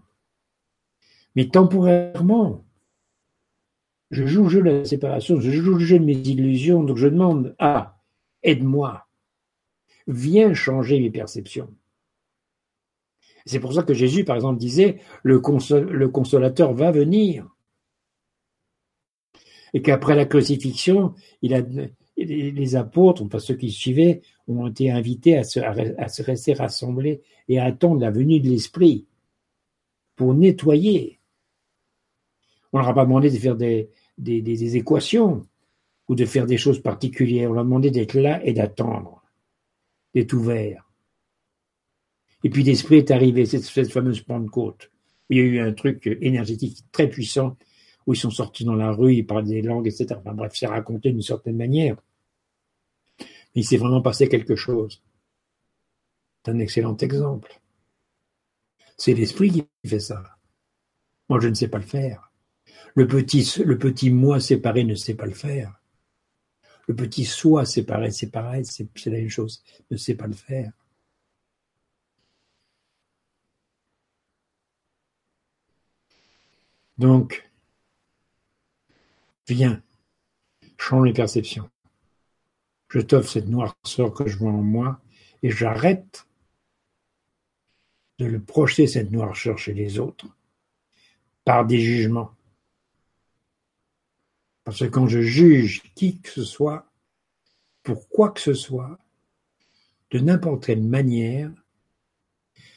Mais temporairement, je joue le jeu de la séparation, je joue le jeu de mes illusions, donc je demande, ah, aide-moi. vient changer mes perceptions. C'est pour ça que Jésus, par exemple, disait, le, consolateur va venir. Et qu'après la crucifixion, il a, les apôtres, enfin ceux qui suivaient, ont été invités à se, à se rester rassemblés et à attendre la venue de l'Esprit pour nettoyer. On leur a pas demandé de faire des, des, équations ou de faire des choses particulières. On leur a demandé d'être là et d'attendre, d'être ouvert. Et puis l'Esprit est arrivé, cette, cette fameuse Pentecôte. Il y a eu un truc énergétique très puissant où ils sont sortis dans la rue, ils parlaient des langues, etc. Enfin bref, c'est raconté d'une certaine manière. Mais il s'est vraiment passé quelque chose. C'est un excellent exemple. C'est l'esprit qui fait ça. Moi, je ne sais pas le faire. Le petit, moi séparé ne sait pas le faire. Le petit soi séparé, c'est pareil, c'est la même chose, ne sait pas le faire. Donc, viens, change les perceptions. Je t'offre cette noirceur que je vois en moi et j'arrête de le projeter cette noirceur chez les autres par des jugements. Parce que quand je juge qui que ce soit, pour quoi que ce soit, de n'importe quelle manière,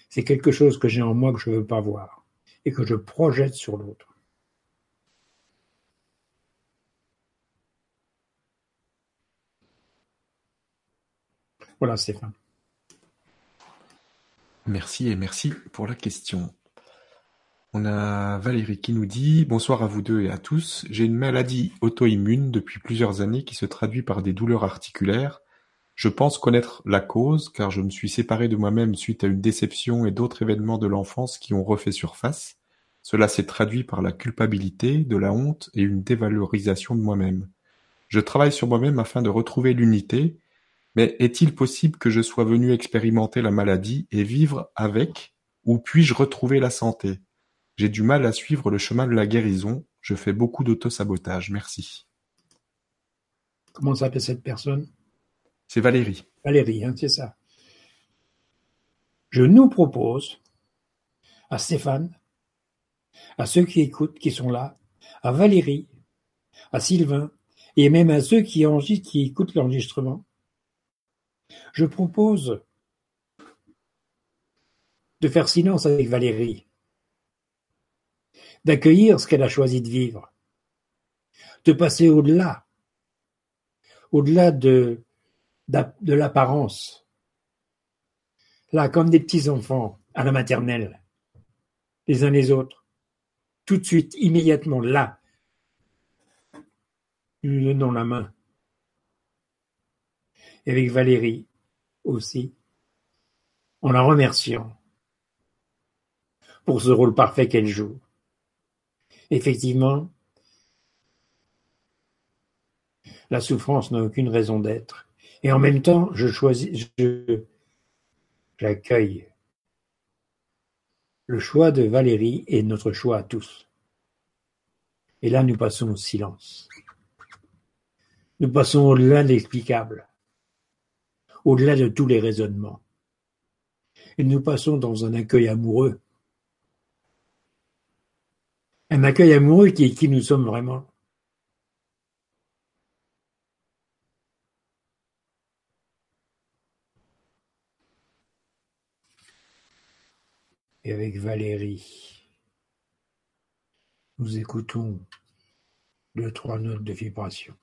c'est quelque chose que j'ai en moi que je ne veux pas voir et que je projette sur l'autre. Voilà, Stéphane. Merci et merci pour la question. On a Valérie qui nous dit Bonsoir à vous deux et à tous. J'ai une maladie auto-immune depuis plusieurs années qui se traduit par des douleurs articulaires. Je pense connaître la cause car je me suis séparé de moi-même suite à une déception et d'autres événements de l'enfance qui ont refait surface. Cela s'est traduit par la culpabilité, de la honte et une dévalorisation de moi-même. Je travaille sur moi-même afin de retrouver l'unité mais est-il possible que je sois venu expérimenter la maladie et vivre avec, ou puis-je retrouver la santé? J'ai du mal à suivre le chemin de la guérison, je fais beaucoup d'autosabotage, merci. Comment s'appelle cette personne? C'est Valérie. Valérie, hein, c'est ça. Je nous propose, à Stéphane, à ceux qui écoutent, qui sont là, à Valérie, à Sylvain, et même à ceux qui, qui écoutent l'enregistrement, je propose de faire silence avec Valérie, d'accueillir ce qu'elle a choisi de vivre, de passer au-delà, au-delà de, de l'apparence. Là, comme des petits enfants à la maternelle, les uns les autres, tout de suite, immédiatement, là, nous donnons la main et avec Valérie aussi, en la remerciant pour ce rôle parfait qu'elle joue. Effectivement, la souffrance n'a aucune raison d'être. Et en même temps, je choisis, je, j'accueille le choix de Valérie et notre choix à tous. Et là, nous passons au silence. Nous passons au l'inexplicable au-delà de tous les raisonnements. Et nous passons dans un accueil amoureux. Un accueil amoureux qui est qui nous sommes vraiment. Et avec Valérie, nous écoutons deux, trois notes de vibration.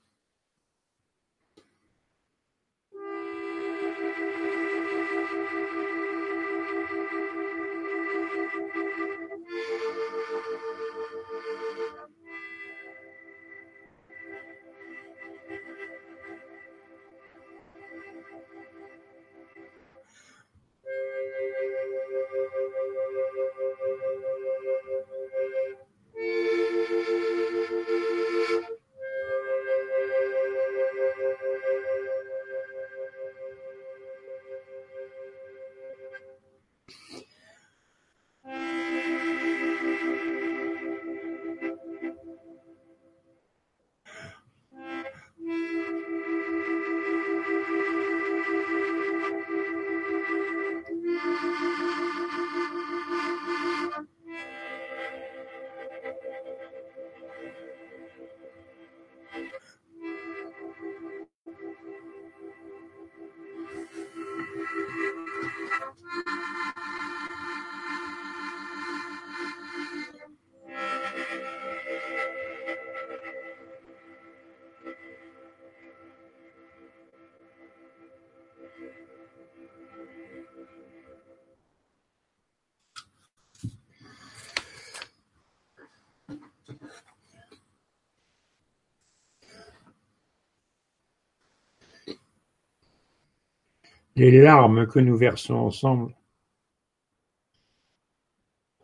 Les larmes que nous versons ensemble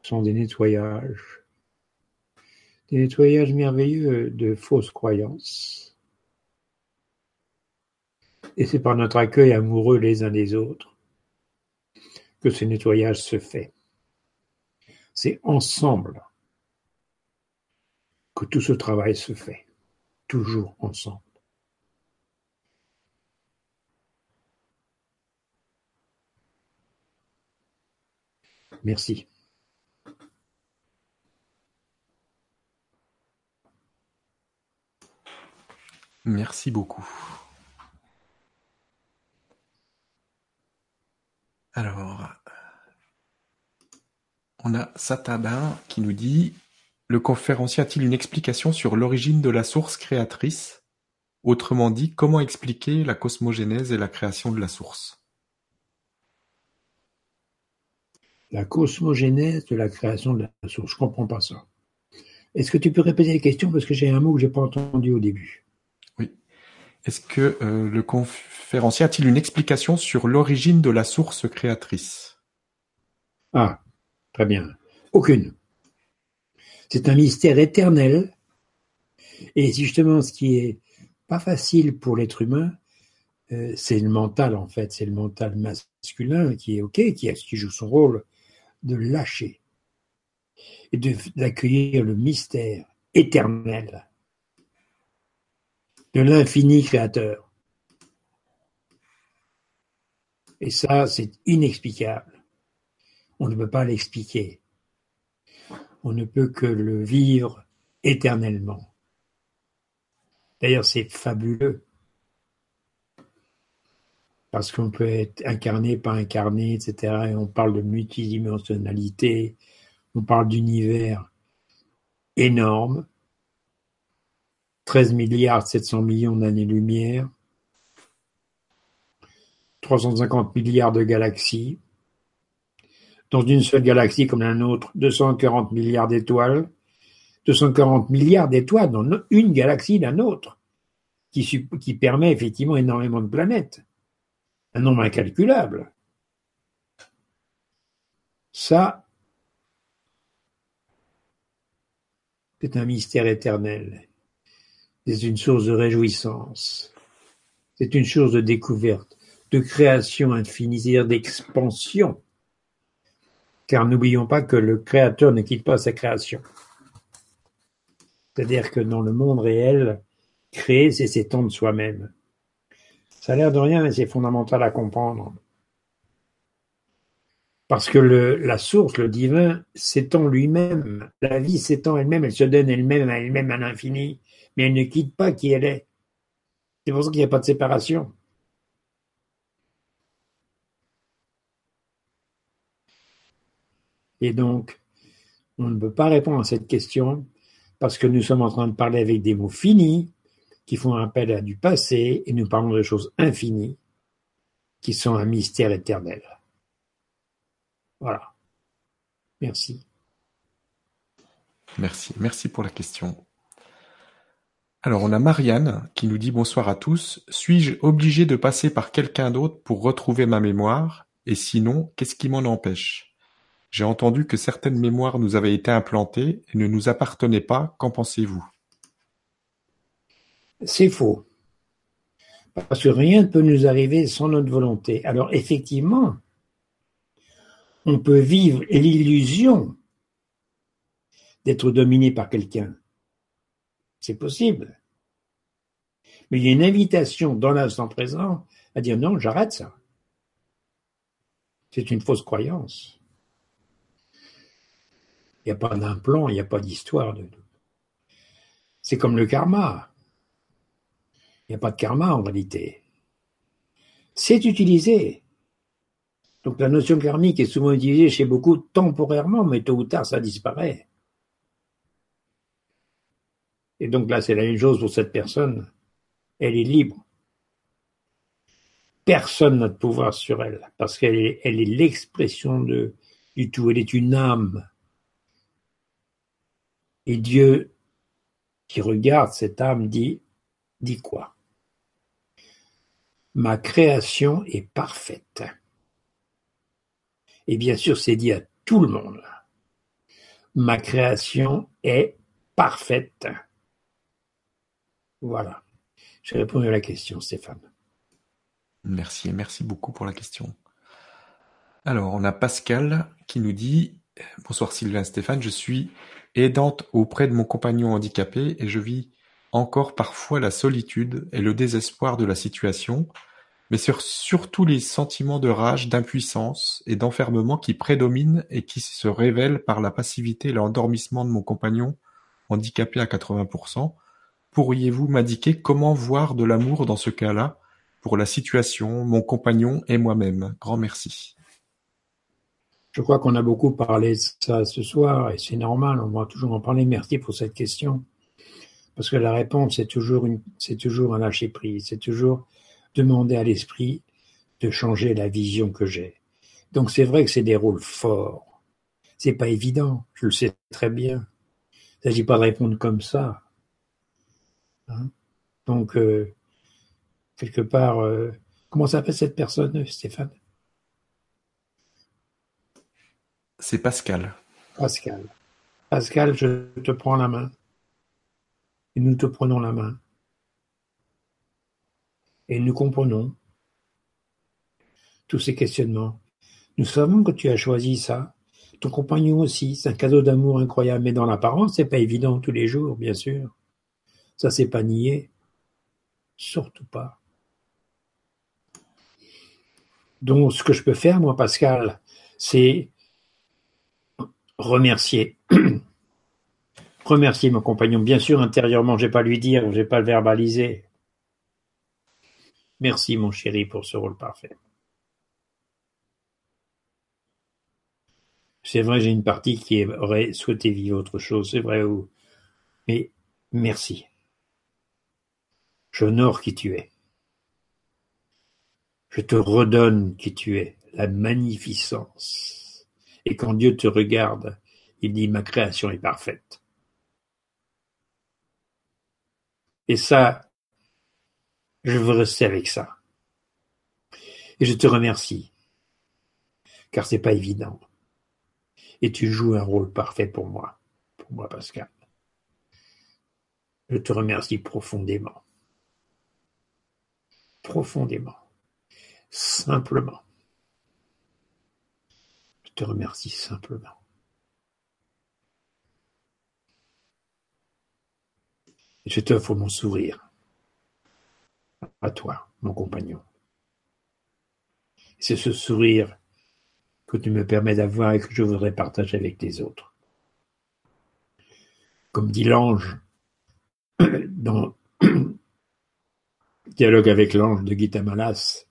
sont des nettoyages, des nettoyages merveilleux de fausses croyances. Et c'est par notre accueil amoureux les uns des autres que ce nettoyage se fait. C'est ensemble que tout ce travail se fait, toujours ensemble. Merci. Merci beaucoup. Alors, on a Satabin qui nous dit Le conférencier a-t-il une explication sur l'origine de la source créatrice? Autrement dit, comment expliquer la cosmogénèse et la création de la source? La cosmogénèse de la création de la source, je comprends pas ça. Est-ce que tu peux répéter les questions? Parce que j'ai un mot que j'ai pas entendu au début Oui. Est-ce que euh, le conférencier a-t-il une explication sur l'origine de la source créatrice? Ah, très bien. Aucune. C'est un mystère éternel. Et justement, ce qui est pas facile pour l'être humain, euh, c'est le mental en fait, c'est le mental masculin qui est ok, qui, qui joue son rôle de lâcher et d'accueillir le mystère éternel de l'infini créateur. Et ça, c'est inexplicable. On ne peut pas l'expliquer. On ne peut que le vivre éternellement. D'ailleurs, c'est fabuleux. Parce qu'on peut être incarné, pas incarné, etc. Et on parle de multidimensionnalité, on parle d'univers énorme, 13 milliards 700 millions d'années-lumière, 350 milliards de galaxies, dans une seule galaxie comme la nôtre, 240 milliards d'étoiles, 240 milliards d'étoiles dans une galaxie la nôtre, qui, qui permet effectivement énormément de planètes, un nombre incalculable. Ça, c'est un mystère éternel. C'est une source de réjouissance. C'est une source de découverte, de création infinie, c'est-à-dire d'expansion. Car n'oublions pas que le créateur ne quitte pas sa création. C'est-à-dire que dans le monde réel, créer, c'est s'étendre soi-même. Ça a l'air de rien, mais c'est fondamental à comprendre. Parce que la source, le divin, s'étend lui-même. La vie s'étend elle-même, elle se donne elle-même à elle-même à l'infini, mais elle ne quitte pas qui elle est. C'est pour ça qu'il n'y a pas de séparation. Et donc, on ne peut pas répondre à cette question parce que nous sommes en train de parler avec des mots finis qui font appel à du passé et nous parlons de choses infinies qui sont un mystère éternel. Voilà. Merci. Merci. Merci pour la question. Alors, on a Marianne qui nous dit bonsoir à tous. Suis-je obligé de passer par quelqu'un d'autre pour retrouver ma mémoire? Et sinon, qu'est-ce qui m'en empêche? J'ai entendu que certaines mémoires nous avaient été implantées et ne nous appartenaient pas, qu'en pensez-vous? C'est faux. Parce que rien ne peut nous arriver sans notre volonté. Alors effectivement, on peut vivre l'illusion d'être dominé par quelqu'un. C'est possible. Mais il y a une invitation dans l'instant présent à dire non, j'arrête ça. C'est une fausse croyance. Il n'y a pas d'implant, il n'y a pas d'histoire. De... C'est comme le karma. Il n'y a pas de karma en réalité. C'est utilisé. Donc la notion karmique est souvent utilisée chez beaucoup temporairement, mais tôt ou tard ça disparaît. Et donc là c'est la même chose pour cette personne. Elle est libre. Personne n'a de pouvoir sur elle, parce qu'elle est, l'expression du tout. Elle est une âme. Et Dieu, qui regarde cette âme, dit, dit quoi? Ma création est parfaite. Et bien sûr, c'est dit à tout le monde. Ma création est parfaite. Voilà. J'ai répondu à la question, Stéphane. Merci merci beaucoup pour la question. Alors, on a Pascal qui nous dit Bonsoir Sylvain Stéphane, je suis aidante auprès de mon compagnon handicapé et je vis encore parfois la solitude et le désespoir de la situation, mais surtout les sentiments de rage, d'impuissance et d'enfermement qui prédominent et qui se révèlent par la passivité et l'endormissement de mon compagnon handicapé à 80%. Pourriez-vous m'indiquer comment voir de l'amour dans ce cas-là pour la situation, mon compagnon et moi-même? Grand merci. Je crois qu'on a beaucoup parlé de ça ce soir et c'est normal, on va toujours en parler. Merci pour cette question. Parce que la réponse, c'est toujours, une, c'est toujours un lâcher prise, c'est toujours demander à l'esprit de changer la vision que j'ai. Donc c'est vrai que c'est des rôles forts. C'est pas évident, je le sais très bien. Il ne s'agit pas de répondre comme ça. Hein? Donc, euh, quelque part, euh, comment s'appelle cette personne, Stéphane? C'est Pascal. Pascal. Pascal, je te prends la main. Et nous te prenons la main. Et nous comprenons tous ces questionnements. Nous savons que tu as choisi ça. Ton compagnon aussi, c'est un cadeau d'amour incroyable. Mais dans l'apparence, c'est pas évident tous les jours, bien sûr. Ça, c'est pas nié. Surtout pas. Donc, ce que je peux faire, moi, Pascal, c'est remercier. Remercier mon compagnon. Bien sûr, intérieurement, je vais pas lui dire, je vais pas le verbaliser. Merci, mon chéri, pour ce rôle parfait. C'est vrai, j'ai une partie qui aurait souhaité vivre autre chose, c'est vrai, mais merci. J'honore qui tu es. Je te redonne qui tu es, la magnificence. Et quand Dieu te regarde, il dit ma création est parfaite. Et ça, je veux rester avec ça. Et je te remercie, car c'est pas évident. Et tu joues un rôle parfait pour moi, pour moi Pascal. Je te remercie profondément. Profondément. Simplement te remercie simplement. Je t'offre mon sourire à toi, mon compagnon. C'est ce sourire que tu me permets d'avoir et que je voudrais partager avec les autres. Comme dit l'ange dans Dialogue avec l'ange de Gita Malas,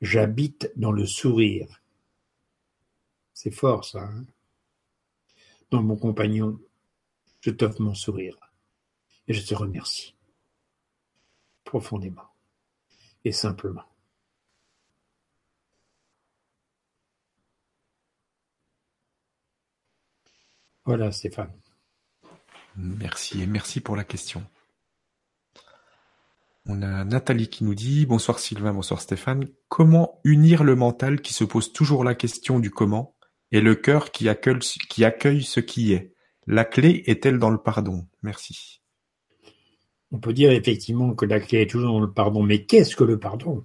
j'habite dans le sourire c'est fort ça. Hein? Donc mon compagnon, je t'offre mon sourire et je te remercie profondément et simplement. Voilà Stéphane. Merci et merci pour la question. On a Nathalie qui nous dit Bonsoir Sylvain, bonsoir Stéphane. Comment unir le mental qui se pose toujours la question du comment et le cœur qui accueille ce qui est? La clé est-elle dans le pardon? Merci. On peut dire effectivement que la clé est toujours dans le pardon, mais qu'est-ce que le pardon?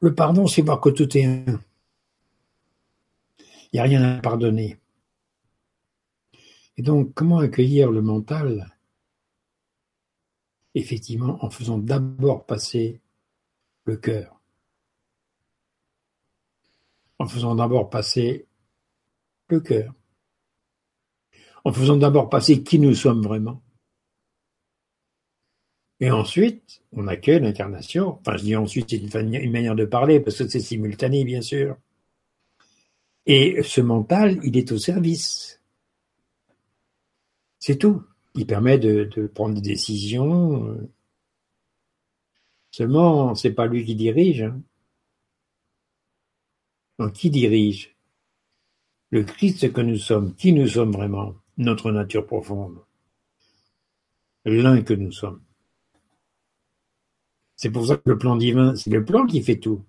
Le pardon, c'est voir que tout est un. Il n'y a rien à pardonner. Et donc, comment accueillir le mental? Effectivement, en faisant d'abord passer le cœur en faisant d'abord passer le cœur, en faisant d'abord passer qui nous sommes vraiment. Et ensuite, on accueille l'incarnation. Enfin, je dis ensuite, c'est une, manière de parler, parce que c'est simultané, bien sûr. Et ce mental, il est au service. C'est tout. Il permet de, prendre des décisions. Seulement, c'est pas lui qui dirige. Hein. Donc qui dirige? Le Christ que nous sommes, qui nous sommes vraiment, notre nature profonde, l'un que nous sommes. C'est pour ça que le plan divin, c'est le plan qui fait tout.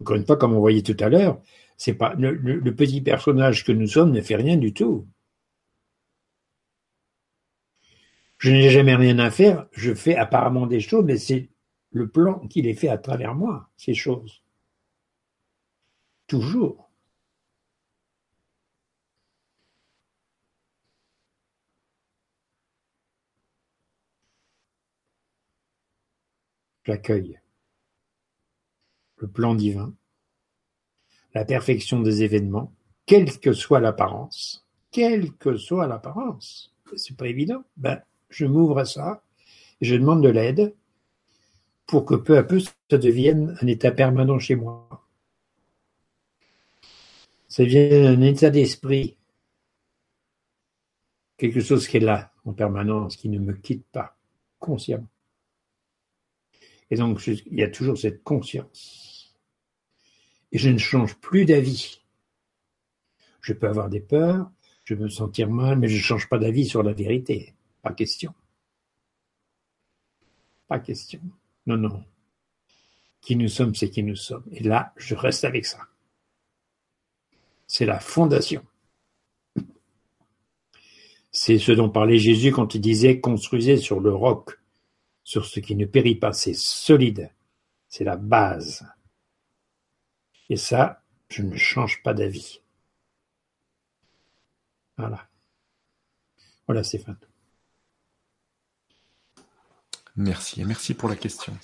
Encore une fois, comme on voyait tout à l'heure, c'est pas le, le, petit personnage que nous sommes ne fait rien du tout. Je n'ai jamais rien à faire, je fais apparemment des choses, mais c'est le plan qui les fait à travers moi, ces choses. Toujours. J'accueille le plan divin, la perfection des événements, quelle que soit l'apparence, quelle que soit l'apparence. C'est pas évident. Ben, je m'ouvre à ça, et je demande de l'aide pour que peu à peu ça devienne un état permanent chez moi. Ça devienne un état d'esprit, quelque chose qui est là en permanence, qui ne me quitte pas consciemment. Et donc, il y a toujours cette conscience. Et je ne change plus d'avis. Je peux avoir des peurs, je peux me sentir mal, mais je ne change pas d'avis sur la vérité. Pas question. Pas question. Non, non. Qui nous sommes, c'est qui nous sommes. Et là, je reste avec ça. C'est la fondation. C'est ce dont parlait Jésus quand il disait construisez sur le roc sur ce qui ne périt pas, c'est solide, c'est la base. Et ça, je ne change pas d'avis. Voilà. Voilà Stéphane. Merci, et merci pour la question.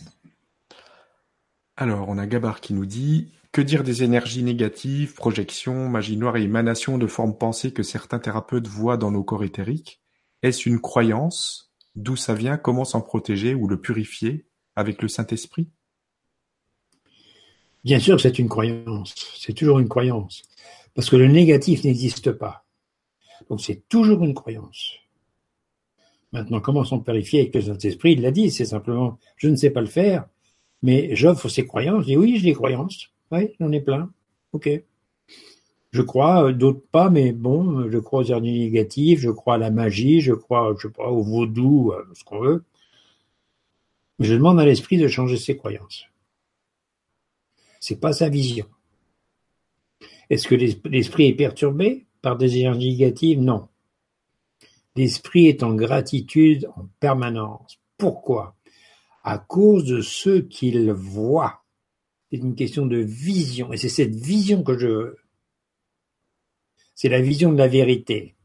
Alors, on a Gabar qui nous dit Que dire des énergies négatives, projections, magie noire et émanations de formes pensées que certains thérapeutes voient dans nos corps éthériques? Est-ce une croyance? D'où ça vient, comment s'en protéger ou le purifier avec le Saint-Esprit? Bien sûr c'est une croyance, c'est toujours une croyance, parce que le négatif n'existe pas. Donc c'est toujours une croyance. Maintenant, comment s'en purifier avec le Saint-Esprit? Il l'a dit, c'est simplement, je ne sais pas le faire, mais j'offre ces croyances. Je dis oui, j'ai des croyances. Oui, j'en ai plein. Ok. Je crois, euh, d'autres pas, mais bon, je crois aux énergies négatives, je crois à la magie, je crois, je sais pas, au vaudou, à ce qu'on veut. Je demande à l'esprit de changer ses croyances. C'est pas sa vision. Est-ce que l'esprit est perturbé par des énergies négatives? Non. L'esprit est en gratitude en permanence. Pourquoi? À cause de ce qu'il voit. C'est une question de vision. Et c'est cette vision que je. C'est la vision de la vérité.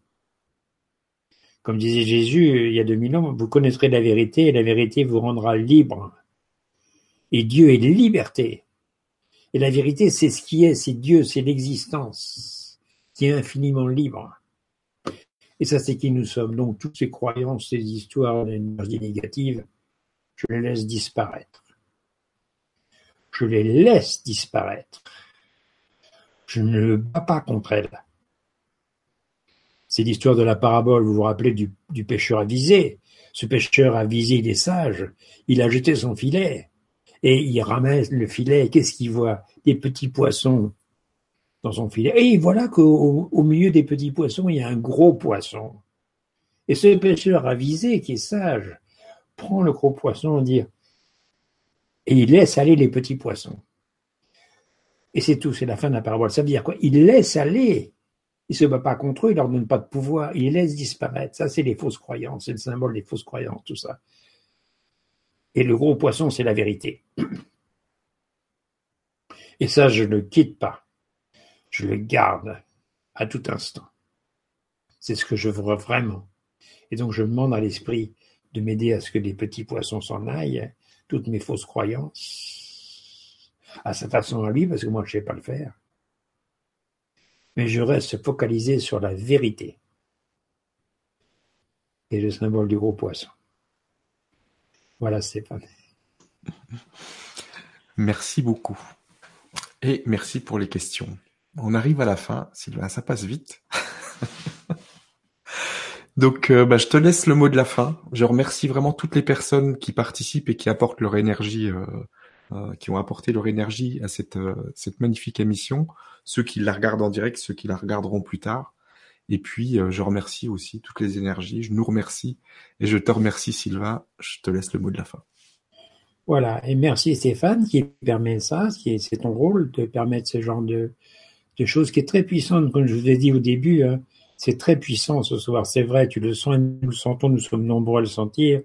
Comme disait Jésus il y a 2000 ans, vous connaîtrez la vérité et la vérité vous rendra libre. Et Dieu est liberté. Et la vérité, c'est ce qui est, c'est Dieu, c'est l'existence qui est infiniment libre. Et ça, c'est qui nous sommes. Donc, toutes ces croyances, ces histoires d'énergie négative, je les laisse disparaître. Je les laisse disparaître. Je ne me bats pas contre elles. C'est l'histoire de la parabole, vous vous rappelez, du, pêcheur avisé. Ce pêcheur avisé, il est sage. Il a jeté son filet et il ramasse le filet. Qu'est-ce qu'il voit? Des petits poissons dans son filet. Et voilà qu'au au milieu des petits poissons, il y a un gros poisson. Et ce pêcheur avisé, qui est sage, prend le gros poisson dit, et il laisse aller les petits poissons. Et c'est tout, c'est la fin de la parabole. Ça veut dire quoi? Il laisse aller il se bat pas contre eux, il leur donne pas de pouvoir, il les laisse disparaître. Ça, c'est les fausses croyances, c'est le symbole des fausses croyances, tout ça. Et le gros poisson, c'est la vérité. Et ça, je ne le quitte pas. Je le garde à tout instant. C'est ce que je veux vraiment. Et donc, je demande à l'esprit de m'aider à ce que les petits poissons s'en aillent, toutes mes fausses croyances, à sa façon à lui, parce que moi, je ne sais pas le faire mais je reste focalisé sur la vérité et le symbole du gros poisson. Voilà Stéphane. Merci beaucoup. Et merci pour les questions. On arrive à la fin, Sylvain, ça passe vite. Donc, euh, bah, je te laisse le mot de la fin. Je remercie vraiment toutes les personnes qui participent et qui apportent leur énergie euh, euh, qui ont apporté leur énergie à cette, euh, cette magnifique émission, ceux qui la regardent en direct, ceux qui la regarderont plus tard. Et puis, euh, je remercie aussi toutes les énergies, je nous remercie, et je te remercie Sylvain, je te laisse le mot de la fin. Voilà. Et merci Stéphane qui permet ça, c'est ton rôle de permettre ce genre de, de choses qui est très puissante. Comme je vous ai dit au début, hein, c'est très puissant ce soir. C'est vrai, tu le sens, nous le sentons, nous sommes nombreux à le sentir.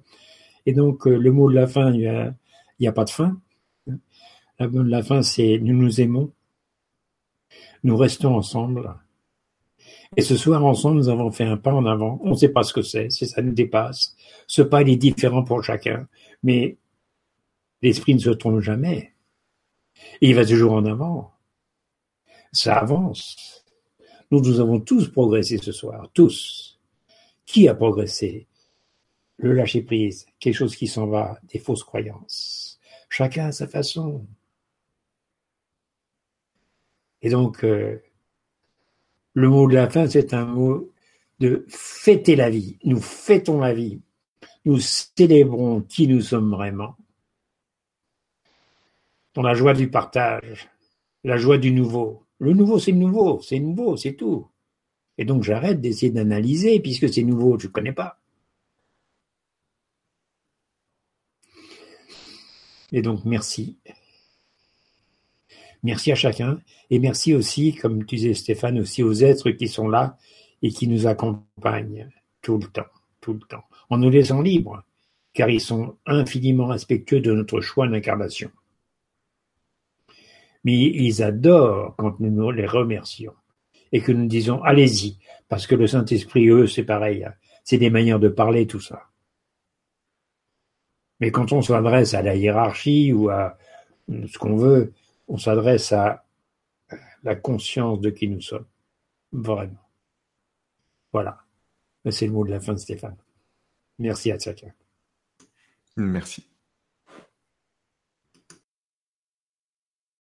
Et donc, euh, le mot de la fin, il n'y a, a, pas de fin. La fin, c'est nous nous aimons. Nous restons ensemble. Et ce soir, ensemble, nous avons fait un pas en avant. On ne sait pas ce que c'est, c'est ça nous dépasse. Ce pas, il est différent pour chacun. Mais L'esprit ne se trompe jamais. Et il va toujours en avant. Ça avance. Nous, nous avons tous progressé ce soir, tous. Qui a progressé? Le lâcher-prise, quelque chose qui s'en va, des fausses croyances. Chacun à sa façon. Et donc, euh, le mot de la fin, c'est un mot de fêter la vie. Nous fêtons la vie. Nous célébrons qui nous sommes vraiment dans la joie du partage, la joie du nouveau. Le nouveau, c'est nouveau, c'est nouveau, c'est tout. Et donc j'arrête d'essayer d'analyser puisque c'est nouveau, je ne connais pas. Et donc merci. Merci à chacun et merci aussi, comme tu disais Stéphane, aussi aux êtres qui sont là et qui nous accompagnent tout le temps, tout le temps, en nous laissant libres, car ils sont infiniment respectueux de notre choix d'incarnation mais ils adorent quand nous les remercions et que nous disons allez-y, parce que le Saint-Esprit, eux, c'est pareil, hein. c'est des manières de parler, tout ça. Mais quand on s'adresse à la hiérarchie ou à ce qu'on veut, on s'adresse à la conscience de qui nous sommes. Vraiment. Voilà. C'est le mot de la fin de Stéphane. Merci à chacun. Merci.